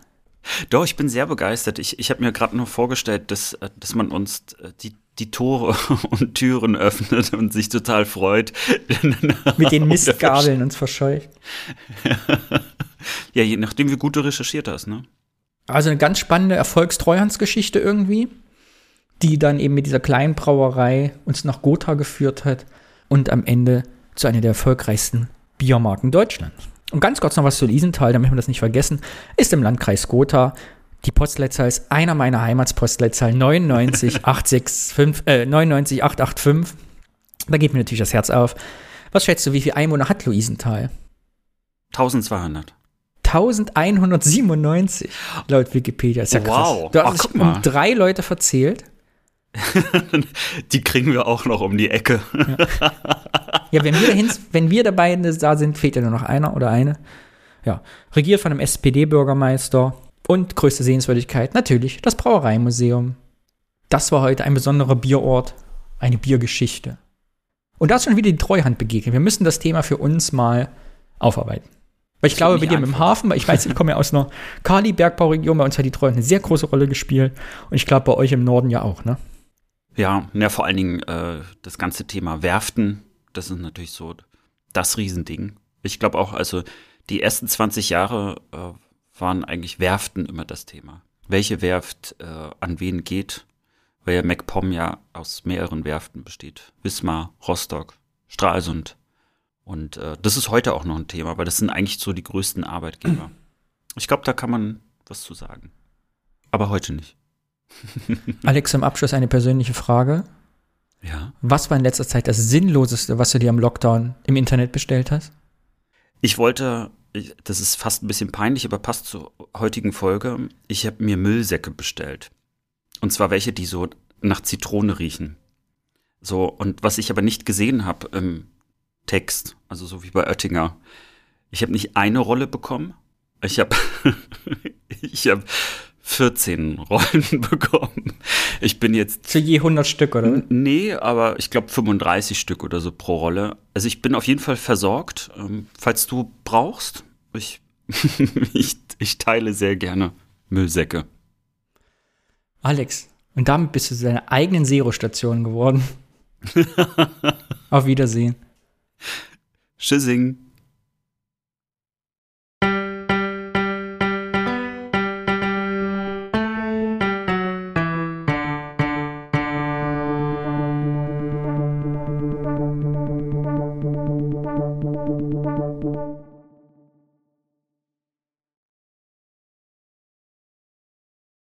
Doch, ich bin sehr begeistert. Ich, ich habe mir gerade noch vorgestellt, dass, dass man uns äh, die, die Tore und Türen öffnet und sich total freut. Mit den Mistgabeln uns verscheucht. ja, je nachdem, wie gut du recherchiert hast, ne? Also eine ganz spannende Erfolgstreuhandsgeschichte irgendwie die dann eben mit dieser kleinen Brauerei uns nach Gotha geführt hat und am Ende zu einer der erfolgreichsten Biermarken Deutschlands. Und ganz kurz noch was zu Liesenthal, damit wir das nicht vergessen, ist im Landkreis Gotha. Die Postleitzahl ist einer meiner Heimatspostleitzahlen 99865, äh, 99885. Da geht mir natürlich das Herz auf. Was schätzt du, wie viele Einwohner hat Luisenthal? 1200. 1197 laut Wikipedia. Ist ja krass. Wow. Du Ach, hast guck dich mal. um drei Leute verzählt. Die kriegen wir auch noch um die Ecke. Ja, wenn wir, dahin, wenn wir dabei da sind, fehlt ja nur noch einer oder eine. Ja, regiert von einem SPD-Bürgermeister und größte Sehenswürdigkeit natürlich das Brauereimuseum. Das war heute ein besonderer Bierort, eine Biergeschichte. Und da ist schon wieder die Treuhand begegnet. Wir müssen das Thema für uns mal aufarbeiten. Weil ich Das glaube, bei dir mit dem. Hafen, weil ich weiß, ich komme ja aus einer Kali-Bergbauregion, bei uns hat die Treuhand eine sehr große Rolle gespielt. Und ich glaube, bei euch im Norden ja auch, ne? Ja, ja vor allen Dingen äh, das ganze Thema Werften, das ist natürlich so das Riesending. Ich glaube auch, also die ersten 20 Jahre äh, waren eigentlich Werften immer das Thema. Welche Werft äh, an wen geht, weil ja MacPom ja aus mehreren Werften besteht. Wismar, Rostock, Stralsund. Und äh, das ist heute auch noch ein Thema, weil das sind eigentlich so die größten Arbeitgeber. Ich glaube, da kann man was zu sagen. Aber heute nicht. Alex, zum Abschluss eine persönliche Frage. Ja. Was war in letzter Zeit das Sinnloseste, was du dir am Lockdown im Internet bestellt hast? Ich wollte, das ist fast ein bisschen peinlich, aber passt zur heutigen Folge. Ich habe mir Müllsäcke bestellt. Und zwar welche, die so nach Zitrone riechen. So, und was ich aber nicht gesehen habe im Text, also so wie bei Oettinger, ich habe nicht eine Rolle bekommen. Ich habe ich habe 14 Rollen bekommen. Ich bin jetzt Zu je 100 Stück, oder? Nee, aber ich glaube 35 Stück oder so pro Rolle. Also ich bin auf jeden Fall versorgt. Ähm, falls du brauchst, ich, ich, ich teile sehr gerne Müllsäcke. Alex, und damit bist du zu deiner eigenen Zero-Station geworden. Auf Wiedersehen. Schissing.